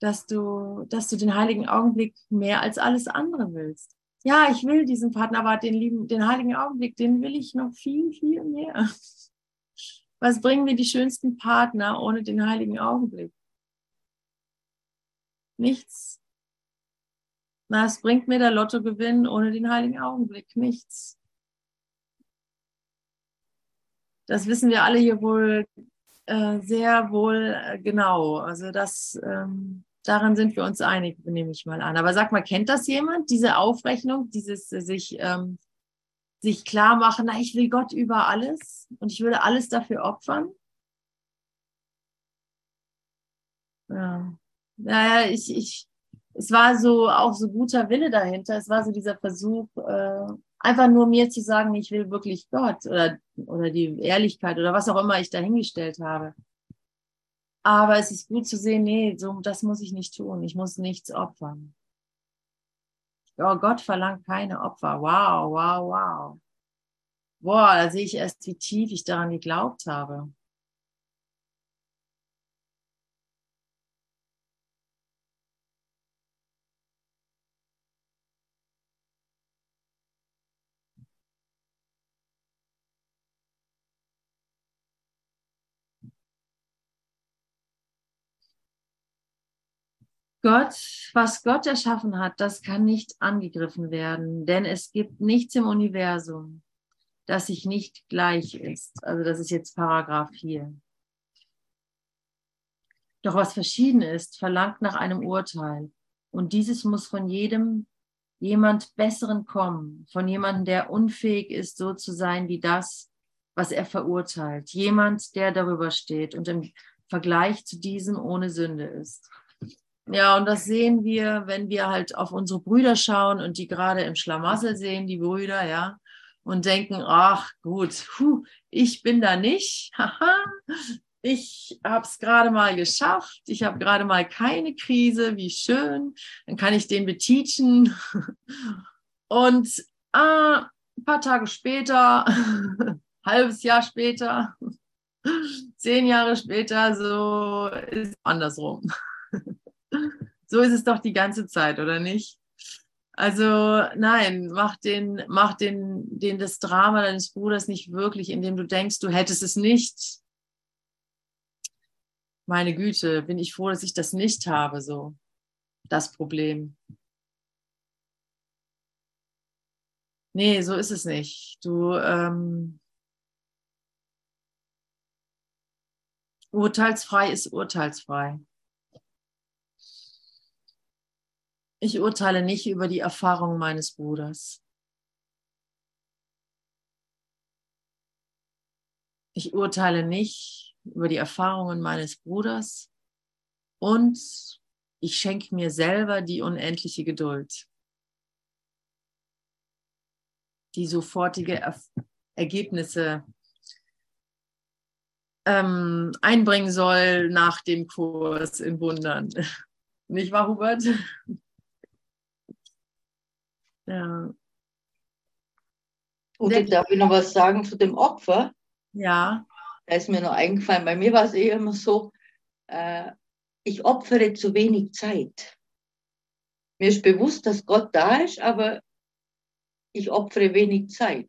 dass du, dass du den heiligen Augenblick mehr als alles andere willst. Ja, ich will diesen Partner, aber den lieben, den heiligen Augenblick, den will ich noch viel, viel mehr. Was bringen mir die schönsten Partner ohne den heiligen Augenblick? Nichts. Was bringt mir der Lottogewinn ohne den heiligen Augenblick? Nichts. Das wissen wir alle hier wohl äh, sehr wohl äh, genau. Also das, ähm, daran sind wir uns einig, nehme ich mal an. Aber sag mal, kennt das jemand, diese Aufrechnung, dieses äh, sich, ähm, sich klar machen, na, ich will Gott über alles und ich würde alles dafür opfern? Ja. Naja, ich, ich, es war so auch so guter Wille dahinter. Es war so dieser Versuch, äh, einfach nur mir zu sagen, ich will wirklich Gott oder, oder die Ehrlichkeit oder was auch immer ich dahingestellt habe. Aber es ist gut zu sehen, nee, so, das muss ich nicht tun. Ich muss nichts opfern. Oh, Gott verlangt keine Opfer. Wow, wow, wow. Boah, da sehe ich erst, wie tief ich daran geglaubt habe. Gott, was Gott erschaffen hat, das kann nicht angegriffen werden, denn es gibt nichts im Universum, das sich nicht gleich ist. Also das ist jetzt Paragraph 4. Doch was verschieden ist, verlangt nach einem Urteil. Und dieses muss von jedem jemand Besseren kommen, von jemandem, der unfähig ist, so zu sein wie das, was er verurteilt. Jemand, der darüber steht und im Vergleich zu diesem ohne Sünde ist. Ja, und das sehen wir, wenn wir halt auf unsere Brüder schauen und die gerade im Schlamassel sehen, die Brüder, ja, und denken, ach gut, puh, ich bin da nicht, haha, ich habe es gerade mal geschafft, ich habe gerade mal keine Krise, wie schön, dann kann ich den beteachen. Und äh, ein paar Tage später, halbes Jahr später, zehn Jahre später, so ist es andersrum. So ist es doch die ganze Zeit, oder nicht? Also nein, mach den, mach den, den das Drama deines Bruders nicht wirklich, indem du denkst, du hättest es nicht meine Güte, bin ich froh, dass ich das nicht habe, so das Problem. Nee, so ist es nicht. Du ähm, urteilsfrei ist urteilsfrei. Ich urteile nicht über die Erfahrungen meines Bruders. Ich urteile nicht über die Erfahrungen meines Bruders und ich schenke mir selber die unendliche Geduld, die sofortige er Ergebnisse ähm, einbringen soll nach dem Kurs in Wundern. Nicht wahr, Hubert? Ja. Und darf ich noch was sagen zu dem Opfer? Ja. Da ist mir noch eingefallen, bei mir war es eher immer so, äh, ich opfere zu wenig Zeit. Mir ist bewusst, dass Gott da ist, aber ich opfere wenig Zeit.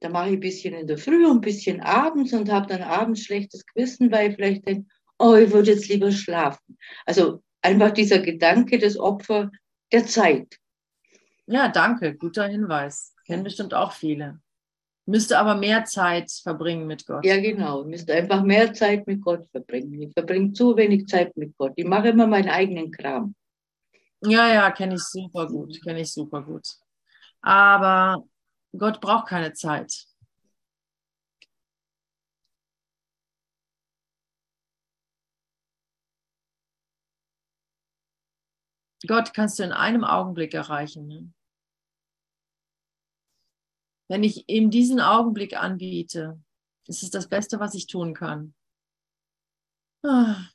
Da mache ich ein bisschen in der Früh und ein bisschen abends und habe dann abends schlechtes Gewissen, weil ich vielleicht denke, oh, ich würde jetzt lieber schlafen. Also einfach dieser Gedanke des Opfer der Zeit. Ja, danke, guter Hinweis. Kennen bestimmt auch viele. Müsste aber mehr Zeit verbringen mit Gott. Ja, genau. Müsste einfach mehr Zeit mit Gott verbringen. Ich verbringe zu wenig Zeit mit Gott. Ich mache immer meinen eigenen Kram. Ja, ja, kenne ich super gut. Kenne ich super gut. Aber Gott braucht keine Zeit. Gott kannst du in einem Augenblick erreichen. Ne? Wenn ich ihm diesen Augenblick anbiete, ist es das Beste, was ich tun kann. Ah.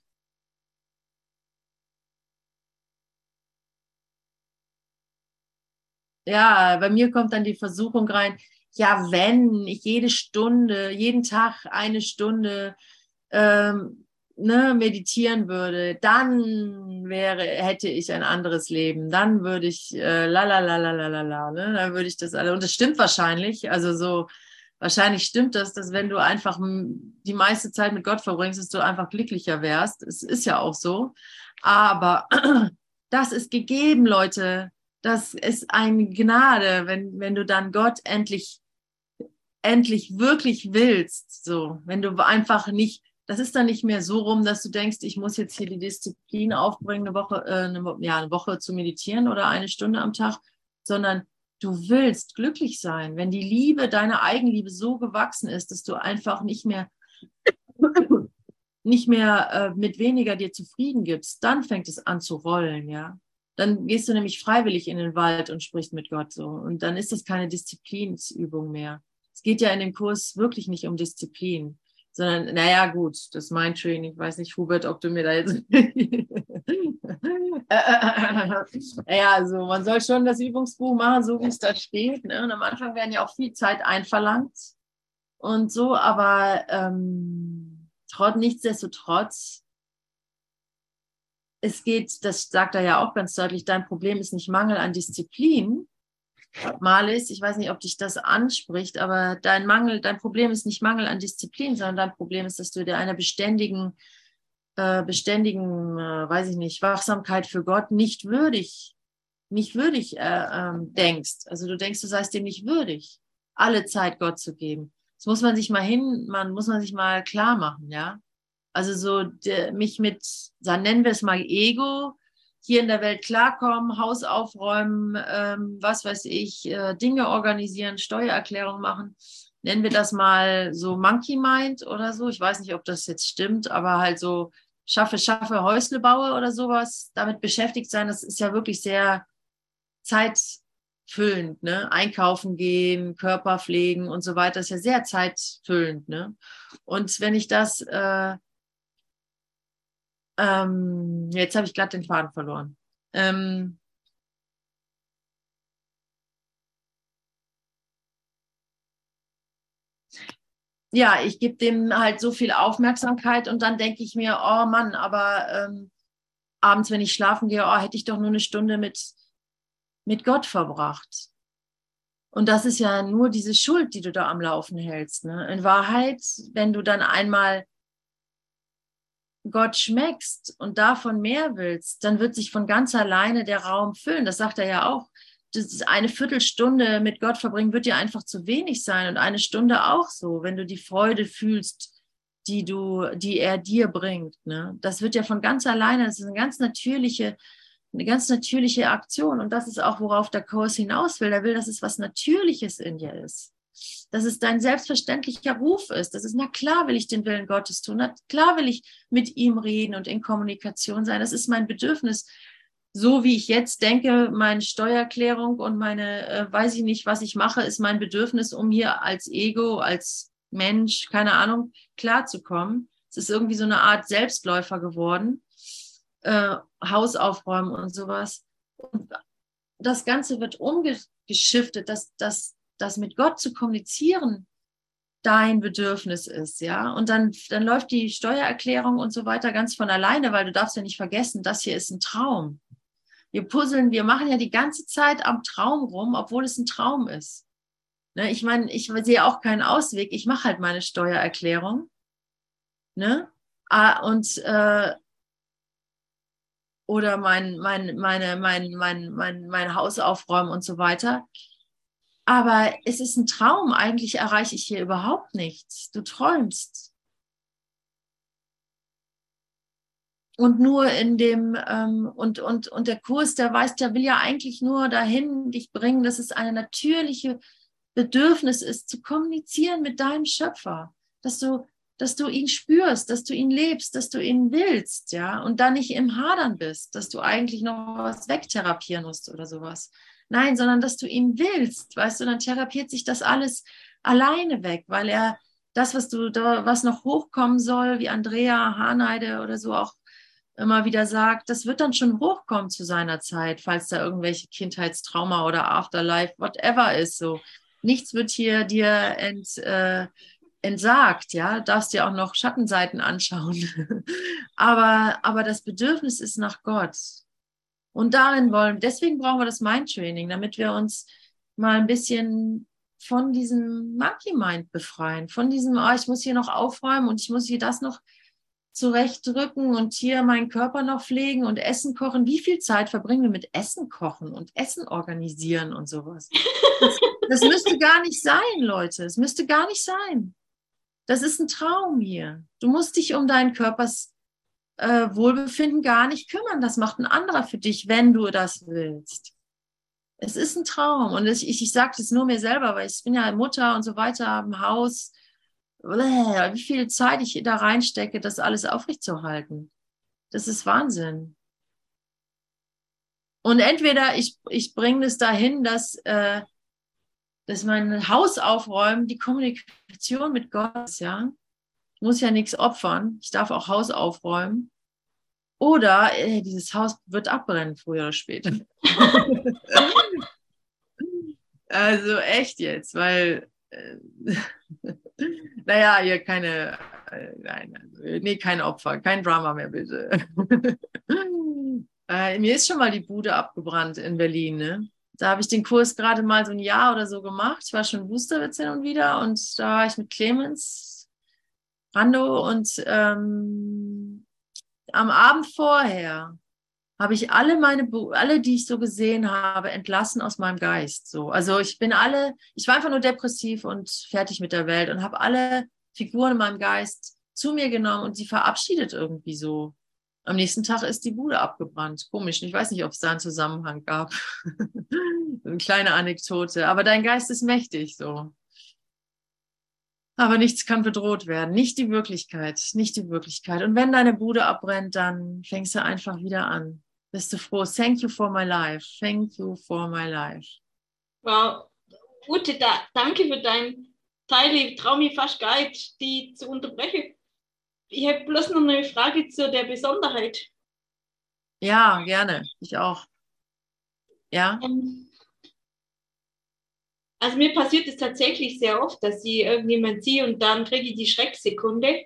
Ja, bei mir kommt dann die Versuchung rein, ja, wenn ich jede Stunde, jeden Tag eine Stunde ähm, ne, meditieren würde, dann wäre, hätte ich ein anderes Leben. Dann würde ich äh, la la la la la la la, ne? Dann würde ich das alle. Und das stimmt wahrscheinlich. Also so wahrscheinlich stimmt das, dass wenn du einfach die meiste Zeit mit Gott verbringst, dass du einfach glücklicher wärst. Es ist ja auch so. Aber das ist gegeben, Leute. Das ist eine Gnade, wenn, wenn du dann Gott endlich, endlich wirklich willst. So, wenn du einfach nicht das ist dann nicht mehr so rum, dass du denkst, ich muss jetzt hier die Disziplin aufbringen, eine Woche, äh, eine, ja, eine Woche zu meditieren oder eine Stunde am Tag, sondern du willst glücklich sein. Wenn die Liebe, deine Eigenliebe so gewachsen ist, dass du einfach nicht mehr, nicht mehr äh, mit weniger dir zufrieden gibst, dann fängt es an zu rollen, ja. Dann gehst du nämlich freiwillig in den Wald und sprichst mit Gott so. Und dann ist das keine Disziplinsübung mehr. Es geht ja in dem Kurs wirklich nicht um Disziplin sondern, naja, gut, das ist mein Training. Ich weiß nicht, Hubert, ob du mir da jetzt. ja, also man soll schon das Übungsbuch machen, so wie es da steht. Ne? Und am Anfang werden ja auch viel Zeit einverlangt und so, aber ähm, trotz, nichtsdestotrotz, es geht, das sagt er ja auch ganz deutlich, dein Problem ist nicht Mangel an Disziplin, Malis, ich weiß nicht, ob dich das anspricht, aber dein Mangel, dein Problem ist nicht Mangel an Disziplin, sondern dein Problem ist, dass du dir einer beständigen äh, beständigen, äh, weiß ich nicht, Wachsamkeit für Gott nicht würdig, nicht würdig äh, ähm, denkst. Also du denkst, du seist dem nicht würdig, alle Zeit Gott zu geben. Das muss man sich mal hin, man muss man sich mal klar machen, ja. Also so de, mich mit, dann nennen wir es mal Ego, hier in der Welt klarkommen, Haus aufräumen, ähm, was weiß ich, äh, Dinge organisieren, Steuererklärung machen. Nennen wir das mal so Monkey Mind oder so. Ich weiß nicht, ob das jetzt stimmt, aber halt so schaffe, schaffe, Häusle baue oder sowas. Damit beschäftigt sein, das ist ja wirklich sehr zeitfüllend. Ne? Einkaufen gehen, Körper pflegen und so weiter, ist ja sehr zeitfüllend. Ne? Und wenn ich das äh, ähm, jetzt habe ich glatt den Faden verloren. Ähm, ja, ich gebe dem halt so viel Aufmerksamkeit und dann denke ich mir, oh Mann, aber ähm, abends, wenn ich schlafen gehe, oh, hätte ich doch nur eine Stunde mit, mit Gott verbracht. Und das ist ja nur diese Schuld, die du da am Laufen hältst. Ne? In Wahrheit, wenn du dann einmal Gott schmeckst und davon mehr willst, dann wird sich von ganz alleine der Raum füllen. Das sagt er ja auch. Das eine Viertelstunde mit Gott verbringen wird dir einfach zu wenig sein und eine Stunde auch so, wenn du die Freude fühlst, die du, die er dir bringt. Ne? Das wird ja von ganz alleine. Das ist eine ganz natürliche, eine ganz natürliche Aktion und das ist auch, worauf der Kurs hinaus will. Er will, dass es was Natürliches in dir ist dass es dein selbstverständlicher Ruf ist. Das ist, na klar will ich den Willen Gottes tun, na klar will ich mit ihm reden und in Kommunikation sein. Das ist mein Bedürfnis. So wie ich jetzt denke, meine Steuererklärung und meine, äh, weiß ich nicht, was ich mache, ist mein Bedürfnis, um hier als Ego, als Mensch, keine Ahnung, klarzukommen. Es ist irgendwie so eine Art Selbstläufer geworden. Äh, Haus aufräumen und sowas. Und das Ganze wird umgeschiftet, dass, dass dass mit Gott zu kommunizieren dein Bedürfnis ist, ja. Und dann, dann läuft die Steuererklärung und so weiter ganz von alleine, weil du darfst ja nicht vergessen, das hier ist ein Traum. Wir puzzeln, wir machen ja die ganze Zeit am Traum rum, obwohl es ein Traum ist. Ne? Ich meine, ich sehe auch keinen Ausweg. Ich mache halt meine Steuererklärung. Ne? Ah, und äh, oder mein, mein, meine, mein, mein, mein, mein Haus aufräumen und so weiter. Aber es ist ein Traum. Eigentlich erreiche ich hier überhaupt nichts. Du träumst. Und nur in dem, ähm, und, und, und der Kurs, der weiß, der will ja eigentlich nur dahin dich bringen, dass es eine natürliche Bedürfnis ist, zu kommunizieren mit deinem Schöpfer. Dass du, dass du ihn spürst, dass du ihn lebst, dass du ihn willst, ja, und da nicht im Hadern bist, dass du eigentlich noch was wegtherapieren musst oder sowas. Nein, sondern dass du ihn willst, weißt du, dann therapiert sich das alles alleine weg, weil er das, was du da, was noch hochkommen soll, wie Andrea Haneide oder so auch immer wieder sagt, das wird dann schon hochkommen zu seiner Zeit, falls da irgendwelche Kindheitstrauma oder Afterlife, whatever ist so. Nichts wird hier dir ent, äh, entsagt, ja, darfst dir auch noch Schattenseiten anschauen. aber, aber das Bedürfnis ist nach Gott. Und darin wollen, deswegen brauchen wir das Mind-Training, damit wir uns mal ein bisschen von diesem Monkey Mind befreien, von diesem, oh, ich muss hier noch aufräumen und ich muss hier das noch zurechtdrücken und hier meinen Körper noch pflegen und Essen kochen. Wie viel Zeit verbringen wir mit Essen kochen und Essen organisieren und sowas? Das, das müsste gar nicht sein, Leute. Es müsste gar nicht sein. Das ist ein Traum hier. Du musst dich um deinen Körpers äh, Wohlbefinden gar nicht kümmern. Das macht ein anderer für dich, wenn du das willst. Es ist ein Traum. Und ich, ich, ich sage das nur mir selber, weil ich bin ja Mutter und so weiter, im Haus. Wie viel Zeit ich da reinstecke, das alles aufrechtzuerhalten. Das ist Wahnsinn. Und entweder ich, ich bringe es dahin, dass, äh, dass mein Haus aufräumen, die Kommunikation mit Gott ist, ja. Ich muss ja nichts opfern. Ich darf auch Haus aufräumen. Oder ey, dieses Haus wird abbrennen, früher oder später. also echt jetzt, weil, äh, naja, hier keine, äh, nein, also, nee, kein Opfer, kein Drama mehr, bitte. äh, mir ist schon mal die Bude abgebrannt in Berlin, ne? Da habe ich den Kurs gerade mal so ein Jahr oder so gemacht. Ich war schon Boosterwitz hin und wieder und da war ich mit Clemens Rando und ähm, am Abend vorher habe ich alle meine, alle, die ich so gesehen habe, entlassen aus meinem Geist. So, also ich bin alle, ich war einfach nur depressiv und fertig mit der Welt und habe alle Figuren in meinem Geist zu mir genommen und sie verabschiedet irgendwie so. Am nächsten Tag ist die Bude abgebrannt. Komisch. Ich weiß nicht, ob es da einen Zusammenhang gab. Eine kleine Anekdote. Aber dein Geist ist mächtig so. Aber nichts kann bedroht werden. Nicht die Wirklichkeit. Nicht die Wirklichkeit. Und wenn deine Bude abbrennt, dann fängst du einfach wieder an. Bist du froh? Thank you for my life. Thank you for my life. Wow. Ute, da, danke für dein Teil. Ich traue mich fast gar nicht, die zu unterbrechen. Ich habe bloß noch eine Frage zu der Besonderheit. Ja, gerne. Ich auch. Ja. Ähm, also mir passiert es tatsächlich sehr oft, dass ich irgendjemand sehe und dann kriege ich die Schrecksekunde.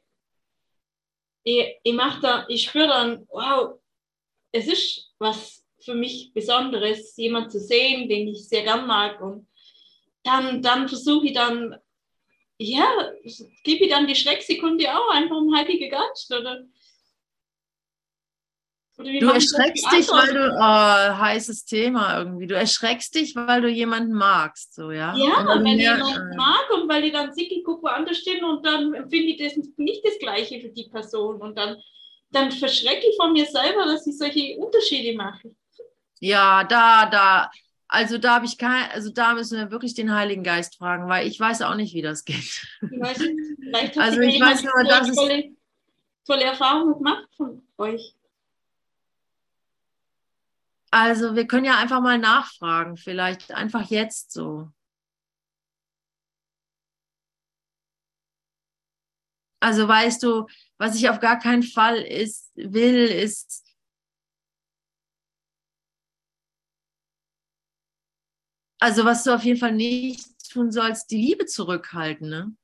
Ich, ich mache da, ich spüre dann, wow, es ist was für mich Besonderes, jemand zu sehen, den ich sehr gern mag. Und dann, dann versuche ich dann, ja, gebe ich dann die Schrecksekunde auch einfach im Heiligen Geist, oder? Du erschreckst dich, weil du, oh, heißes Thema irgendwie, du erschreckst dich, weil du jemanden magst, so, ja? Ja, weil ich jemanden äh, mag und weil ich dann sehe, ich gucke woanders stehen und dann finde ich das nicht das Gleiche für die Person und dann dann verschrecke ich von mir selber, dass ich solche Unterschiede mache. Ja, da, da, also da habe ich kein, also da müssen wir wirklich den Heiligen Geist fragen, weil ich weiß auch nicht, wie das geht. Ich weiß nicht, vielleicht also ich weiß nur, das ist tolle, tolle Erfahrungen gemacht von euch. Also wir können ja einfach mal nachfragen, vielleicht einfach jetzt so. Also weißt du, was ich auf gar keinen Fall ist, will, ist also was du auf jeden Fall nicht tun sollst, die Liebe zurückhalten, ne?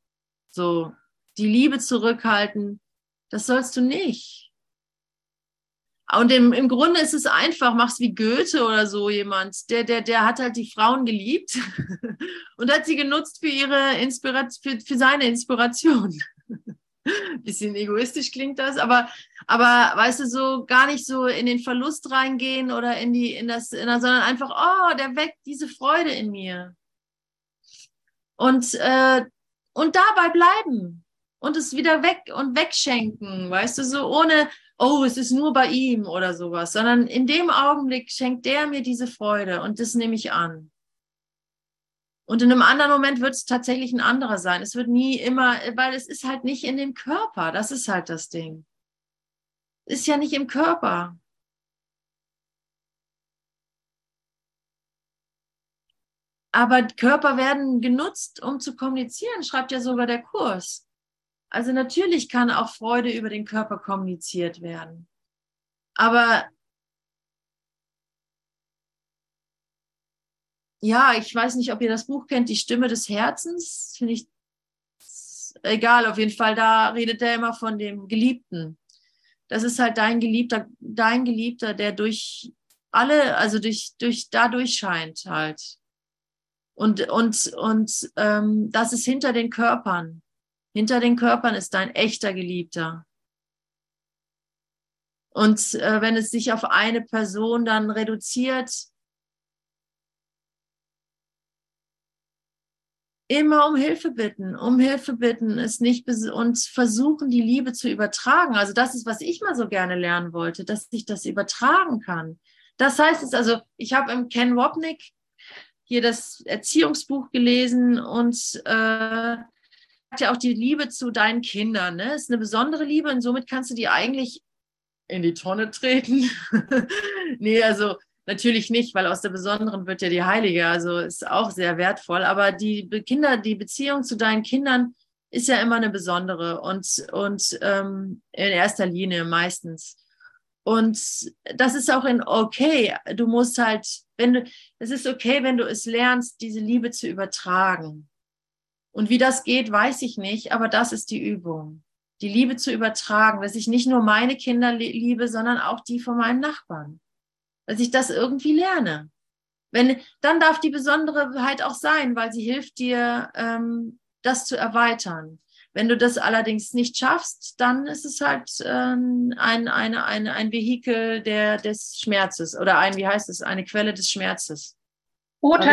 So, die Liebe zurückhalten, das sollst du nicht. Und im, im Grunde ist es einfach, mach's wie Goethe oder so jemand, der, der, der hat halt die Frauen geliebt und hat sie genutzt für ihre Inspiration, für, für seine Inspiration. Bisschen egoistisch klingt das, aber, aber weißt du, so gar nicht so in den Verlust reingehen oder in die, in das, in das sondern einfach, oh, der weckt diese Freude in mir. Und, äh, und dabei bleiben und es wieder weg und wegschenken, weißt du, so ohne, oh, es ist nur bei ihm oder sowas, sondern in dem Augenblick schenkt der mir diese Freude und das nehme ich an. Und in einem anderen Moment wird es tatsächlich ein anderer sein. Es wird nie immer, weil es ist halt nicht in dem Körper. Das ist halt das Ding. Ist ja nicht im Körper. Aber Körper werden genutzt, um zu kommunizieren, schreibt ja sogar der Kurs. Also natürlich kann auch Freude über den Körper kommuniziert werden. Aber ja, ich weiß nicht, ob ihr das Buch kennt, Die Stimme des Herzens. Finde ich egal, auf jeden Fall, da redet er immer von dem Geliebten. Das ist halt dein Geliebter, dein Geliebter, der durch alle, also durch, durch dadurch scheint halt. Und, und, und ähm, das ist hinter den Körpern. Hinter den Körpern ist dein echter Geliebter. Und äh, wenn es sich auf eine Person dann reduziert, immer um Hilfe bitten, um Hilfe bitten, es nicht und versuchen, die Liebe zu übertragen. Also das ist, was ich mal so gerne lernen wollte, dass ich das übertragen kann. Das heißt es also, ich habe im Ken Wapnick hier das Erziehungsbuch gelesen und äh, ja auch die Liebe zu deinen Kindern. Ne? Ist eine besondere Liebe und somit kannst du die eigentlich in die Tonne treten. nee, also Natürlich nicht, weil aus der Besonderen wird ja die Heilige, also ist auch sehr wertvoll. Aber die Kinder, die Beziehung zu deinen Kindern ist ja immer eine besondere und, und ähm, in erster Linie meistens. Und das ist auch in okay. Du musst halt, wenn du, es ist okay, wenn du es lernst, diese Liebe zu übertragen. Und wie das geht, weiß ich nicht, aber das ist die Übung. Die Liebe zu übertragen, dass ich nicht nur meine Kinder liebe, sondern auch die von meinen Nachbarn dass ich das irgendwie lerne. Wenn, dann darf die Besonderheit auch sein, weil sie hilft dir, ähm, das zu erweitern. Wenn du das allerdings nicht schaffst, dann ist es halt ähm, ein, eine, eine, ein Vehikel der, des Schmerzes oder ein, wie heißt es, eine Quelle des Schmerzes. Ute,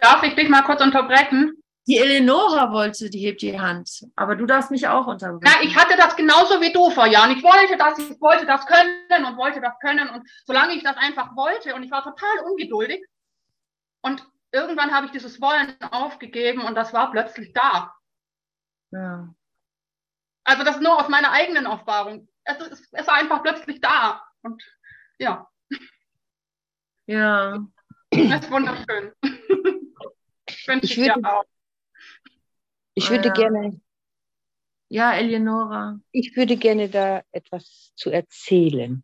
darf ich dich mal kurz unterbrechen? Die Eleonora wollte, die hebt die Hand. Aber du darfst mich auch unterbrechen. Ja, ich hatte das genauso wie du vor Jahren. Ich wollte das, ich wollte das können und wollte das können. Und solange ich das einfach wollte und ich war total ungeduldig. Und irgendwann habe ich dieses Wollen aufgegeben und das war plötzlich da. Ja. Also das nur aus meiner eigenen Erfahrung. Es ist, es war einfach plötzlich da. Und ja. Ja. Das ist wunderschön. ich würde, auch. Ich würde ja. gerne. Ja, Eleonora. Ich würde gerne da etwas zu erzählen.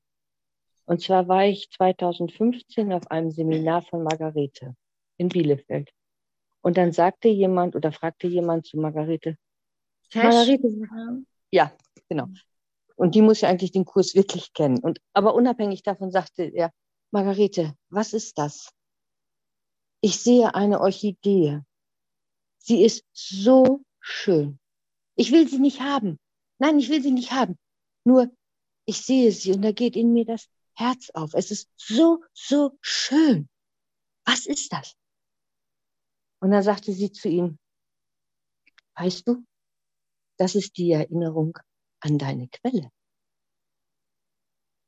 Und zwar war ich 2015 auf einem Seminar von Margarete in Bielefeld. Und dann sagte jemand oder fragte jemand zu Margarete, Tesch. Margarete, ja, genau. Und die muss ja eigentlich den Kurs wirklich kennen. Und, aber unabhängig davon sagte er, Margarete, was ist das? Ich sehe eine Orchidee. Sie ist so schön. Ich will sie nicht haben. Nein, ich will sie nicht haben. Nur, ich sehe sie und da geht in mir das Herz auf. Es ist so, so schön. Was ist das? Und dann sagte sie zu ihm, weißt du, das ist die Erinnerung an deine Quelle.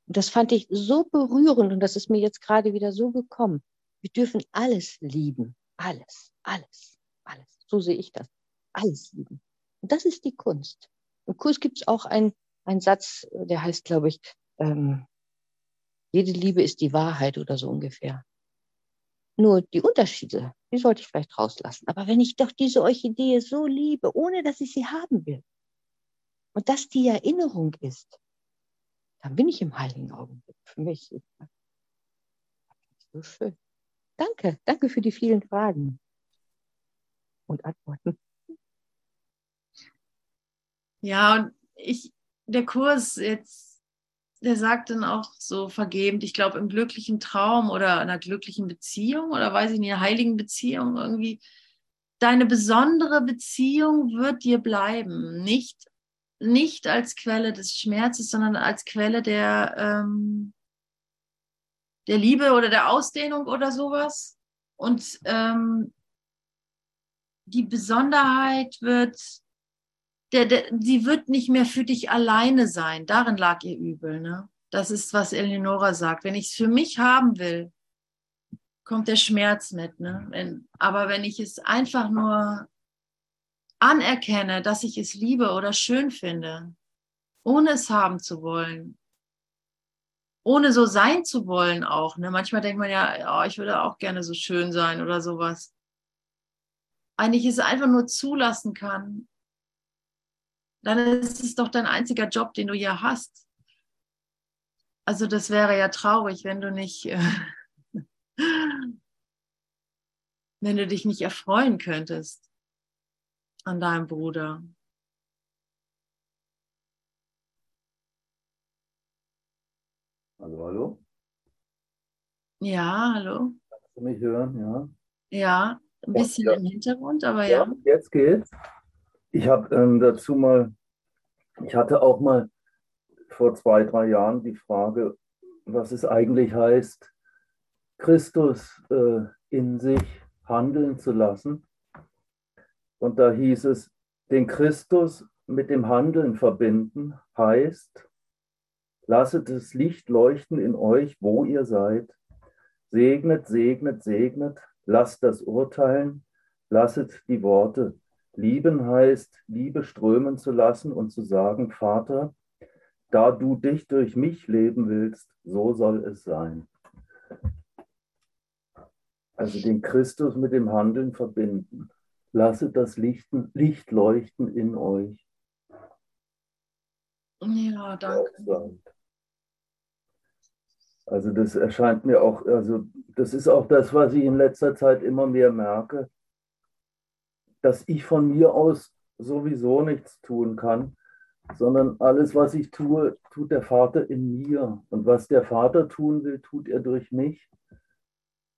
Und das fand ich so berührend und das ist mir jetzt gerade wieder so gekommen. Wir dürfen alles lieben. Alles, alles, alles. So sehe ich das. Alles lieben. Und das ist die Kunst. Im Kurs gibt es auch einen Satz, der heißt, glaube ich, ähm, jede Liebe ist die Wahrheit oder so ungefähr. Nur die Unterschiede, die sollte ich vielleicht rauslassen. Aber wenn ich doch diese Orchidee so liebe, ohne dass ich sie haben will, und das die Erinnerung ist, dann bin ich im heiligen Augenblick. Für mich so schön. Danke, danke für die vielen Fragen und Antworten. Ja, und ich, der Kurs jetzt, der sagt dann auch so vergebend, ich glaube, im glücklichen Traum oder einer glücklichen Beziehung oder weiß ich nicht, einer heiligen Beziehung irgendwie, deine besondere Beziehung wird dir bleiben. Nicht, nicht als Quelle des Schmerzes, sondern als Quelle der, ähm, der Liebe oder der Ausdehnung oder sowas. Und ähm, die Besonderheit wird, der, der, sie wird nicht mehr für dich alleine sein. Darin lag ihr Übel. Ne? Das ist, was Eleonora sagt. Wenn ich es für mich haben will, kommt der Schmerz mit. Ne? Wenn, aber wenn ich es einfach nur anerkenne, dass ich es liebe oder schön finde, ohne es haben zu wollen, ohne so sein zu wollen auch. Ne? Manchmal denkt man ja, oh, ich würde auch gerne so schön sein oder sowas. Eigentlich es einfach nur zulassen kann, dann ist es doch dein einziger Job, den du hier hast. Also das wäre ja traurig, wenn du nicht, äh, wenn du dich nicht erfreuen könntest an deinem Bruder. Hallo, hallo? Ja, hallo. Kannst du mich hören? Ja. Ja, ein bisschen ja. im Hintergrund, aber ja. ja jetzt geht's. Ich habe ähm, dazu mal, ich hatte auch mal vor zwei, drei Jahren die Frage, was es eigentlich heißt, Christus äh, in sich handeln zu lassen. Und da hieß es, den Christus mit dem Handeln verbinden heißt, lasset das Licht leuchten in euch, wo ihr seid. Segnet, segnet, segnet, lasst das urteilen, lasset die Worte. Lieben heißt, Liebe strömen zu lassen und zu sagen, Vater, da du dich durch mich leben willst, so soll es sein. Also den Christus mit dem Handeln verbinden. Lasset das Licht, Licht leuchten in euch. Ja, danke. Also das erscheint mir auch, also das ist auch das, was ich in letzter Zeit immer mehr merke, dass ich von mir aus sowieso nichts tun kann, sondern alles, was ich tue, tut der Vater in mir. Und was der Vater tun will, tut er durch mich.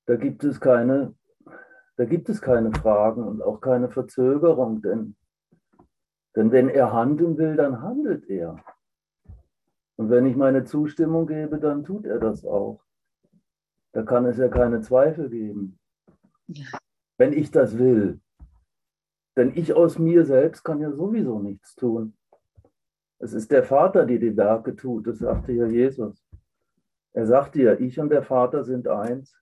Da gibt es keine, da gibt es keine Fragen und auch keine Verzögerung, denn Denn wenn er handeln will, dann handelt er. Und wenn ich meine Zustimmung gebe, dann tut er das auch. Da kann es ja keine Zweifel geben. Wenn ich das will. Denn ich aus mir selbst kann ja sowieso nichts tun. Es ist der Vater, der die Werke tut, das sagte ja Jesus. Er sagte ja, ich und der Vater sind eins.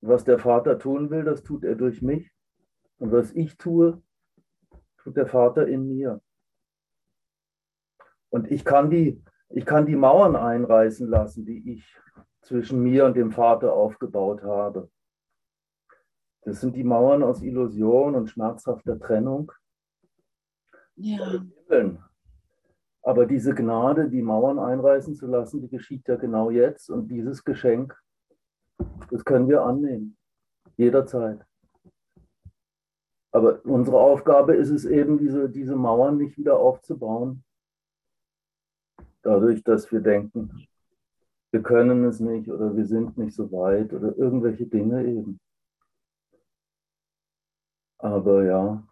Was der Vater tun will, das tut er durch mich. Und was ich tue, tut der Vater in mir. Und ich kann die, ich kann die Mauern einreißen lassen, die ich zwischen mir und dem Vater aufgebaut habe. Das sind die Mauern aus Illusion und schmerzhafter Trennung. Ja. Aber diese Gnade, die Mauern einreißen zu lassen, die geschieht ja genau jetzt. Und dieses Geschenk, das können wir annehmen. Jederzeit. Aber unsere Aufgabe ist es eben, diese, diese Mauern nicht wieder aufzubauen. Dadurch, dass wir denken, wir können es nicht oder wir sind nicht so weit oder irgendwelche Dinge eben. Aber ja,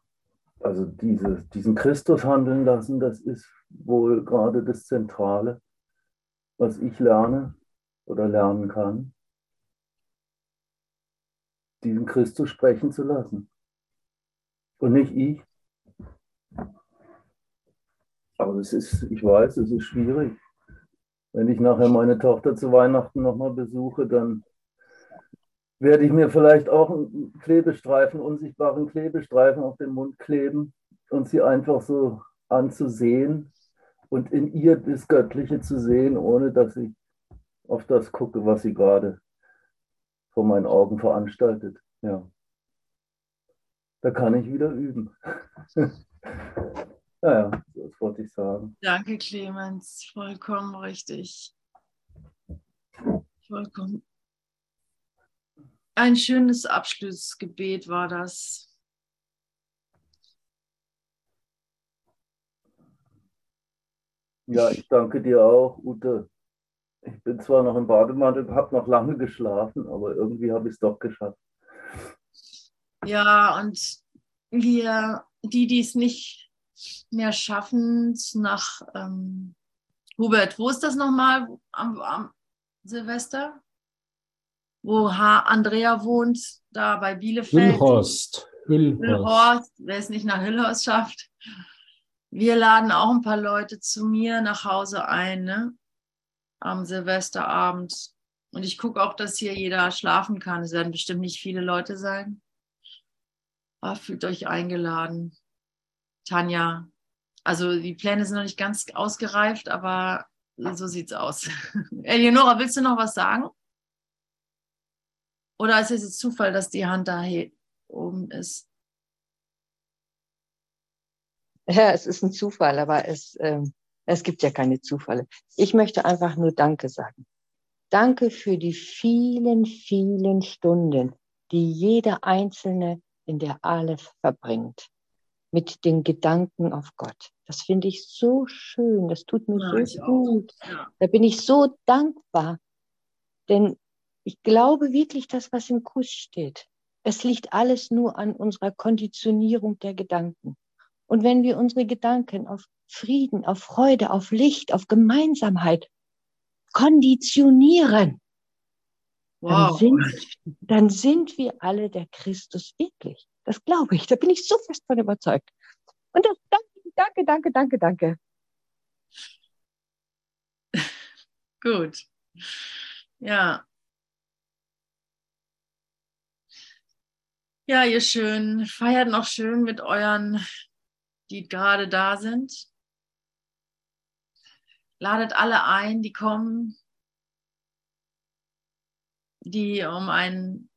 also diese, diesen Christus handeln lassen, das ist wohl gerade das Zentrale, was ich lerne oder lernen kann, diesen Christus sprechen zu lassen. Und nicht ich. Aber es ist, ich weiß, es ist schwierig. Wenn ich nachher meine Tochter zu Weihnachten nochmal besuche, dann werde ich mir vielleicht auch einen Klebestreifen, unsichtbaren Klebestreifen auf den Mund kleben und sie einfach so anzusehen und in ihr das Göttliche zu sehen, ohne dass ich auf das gucke, was sie gerade vor meinen Augen veranstaltet. Ja. Da kann ich wieder üben. naja, das wollte ich sagen. Danke, Clemens. Vollkommen richtig. Vollkommen. Ein schönes Abschlussgebet war das. Ja, ich danke dir auch, Ute. Ich bin zwar noch im Bademantel, habe noch lange geschlafen, aber irgendwie habe ich es doch geschafft. Ja, und wir, die, die es nicht mehr schaffen, nach ähm, Hubert, wo ist das nochmal am, am Silvester? Wo H. Andrea wohnt, da bei Bielefeld. Hüllhorst. Hüllhorst. Hüllhorst. Wer es nicht nach Hüllhorst schafft. Wir laden auch ein paar Leute zu mir nach Hause ein, ne? Am Silvesterabend. Und ich gucke auch, dass hier jeder schlafen kann. Es werden bestimmt nicht viele Leute sein. Oh, fühlt euch eingeladen. Tanja, also die Pläne sind noch nicht ganz ausgereift, aber so sieht's aus. Eleonora, willst du noch was sagen? Oder ist es jetzt Zufall, dass die Hand da oben ist? Ja, es ist ein Zufall, aber es, äh, es gibt ja keine Zufälle. Ich möchte einfach nur Danke sagen. Danke für die vielen, vielen Stunden, die jeder Einzelne in der Aleph verbringt, mit den Gedanken auf Gott. Das finde ich so schön, das tut mir ja, so gut. Ja. Da bin ich so dankbar, denn ich glaube wirklich das, was im Kuss steht. Es liegt alles nur an unserer Konditionierung der Gedanken. Und wenn wir unsere Gedanken auf Frieden, auf Freude, auf Licht, auf Gemeinsamkeit konditionieren, Wow. Dann, sind, dann sind wir alle der Christus wirklich. Das glaube ich. Da bin ich so fest von überzeugt. Und das danke, danke, danke, danke, danke. Gut. Ja. Ja, ihr schön, feiert noch schön mit euren, die gerade da sind. Ladet alle ein, die kommen die um ein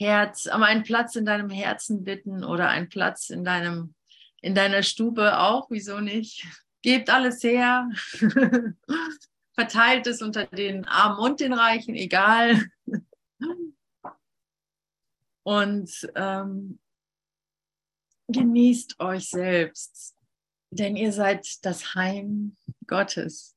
Herz, um einen Platz in deinem Herzen bitten oder einen Platz in deinem, in deiner Stube auch, wieso nicht? Gebt alles her, verteilt es unter den Armen und den Reichen, egal. Und ähm, genießt euch selbst, denn ihr seid das Heim Gottes.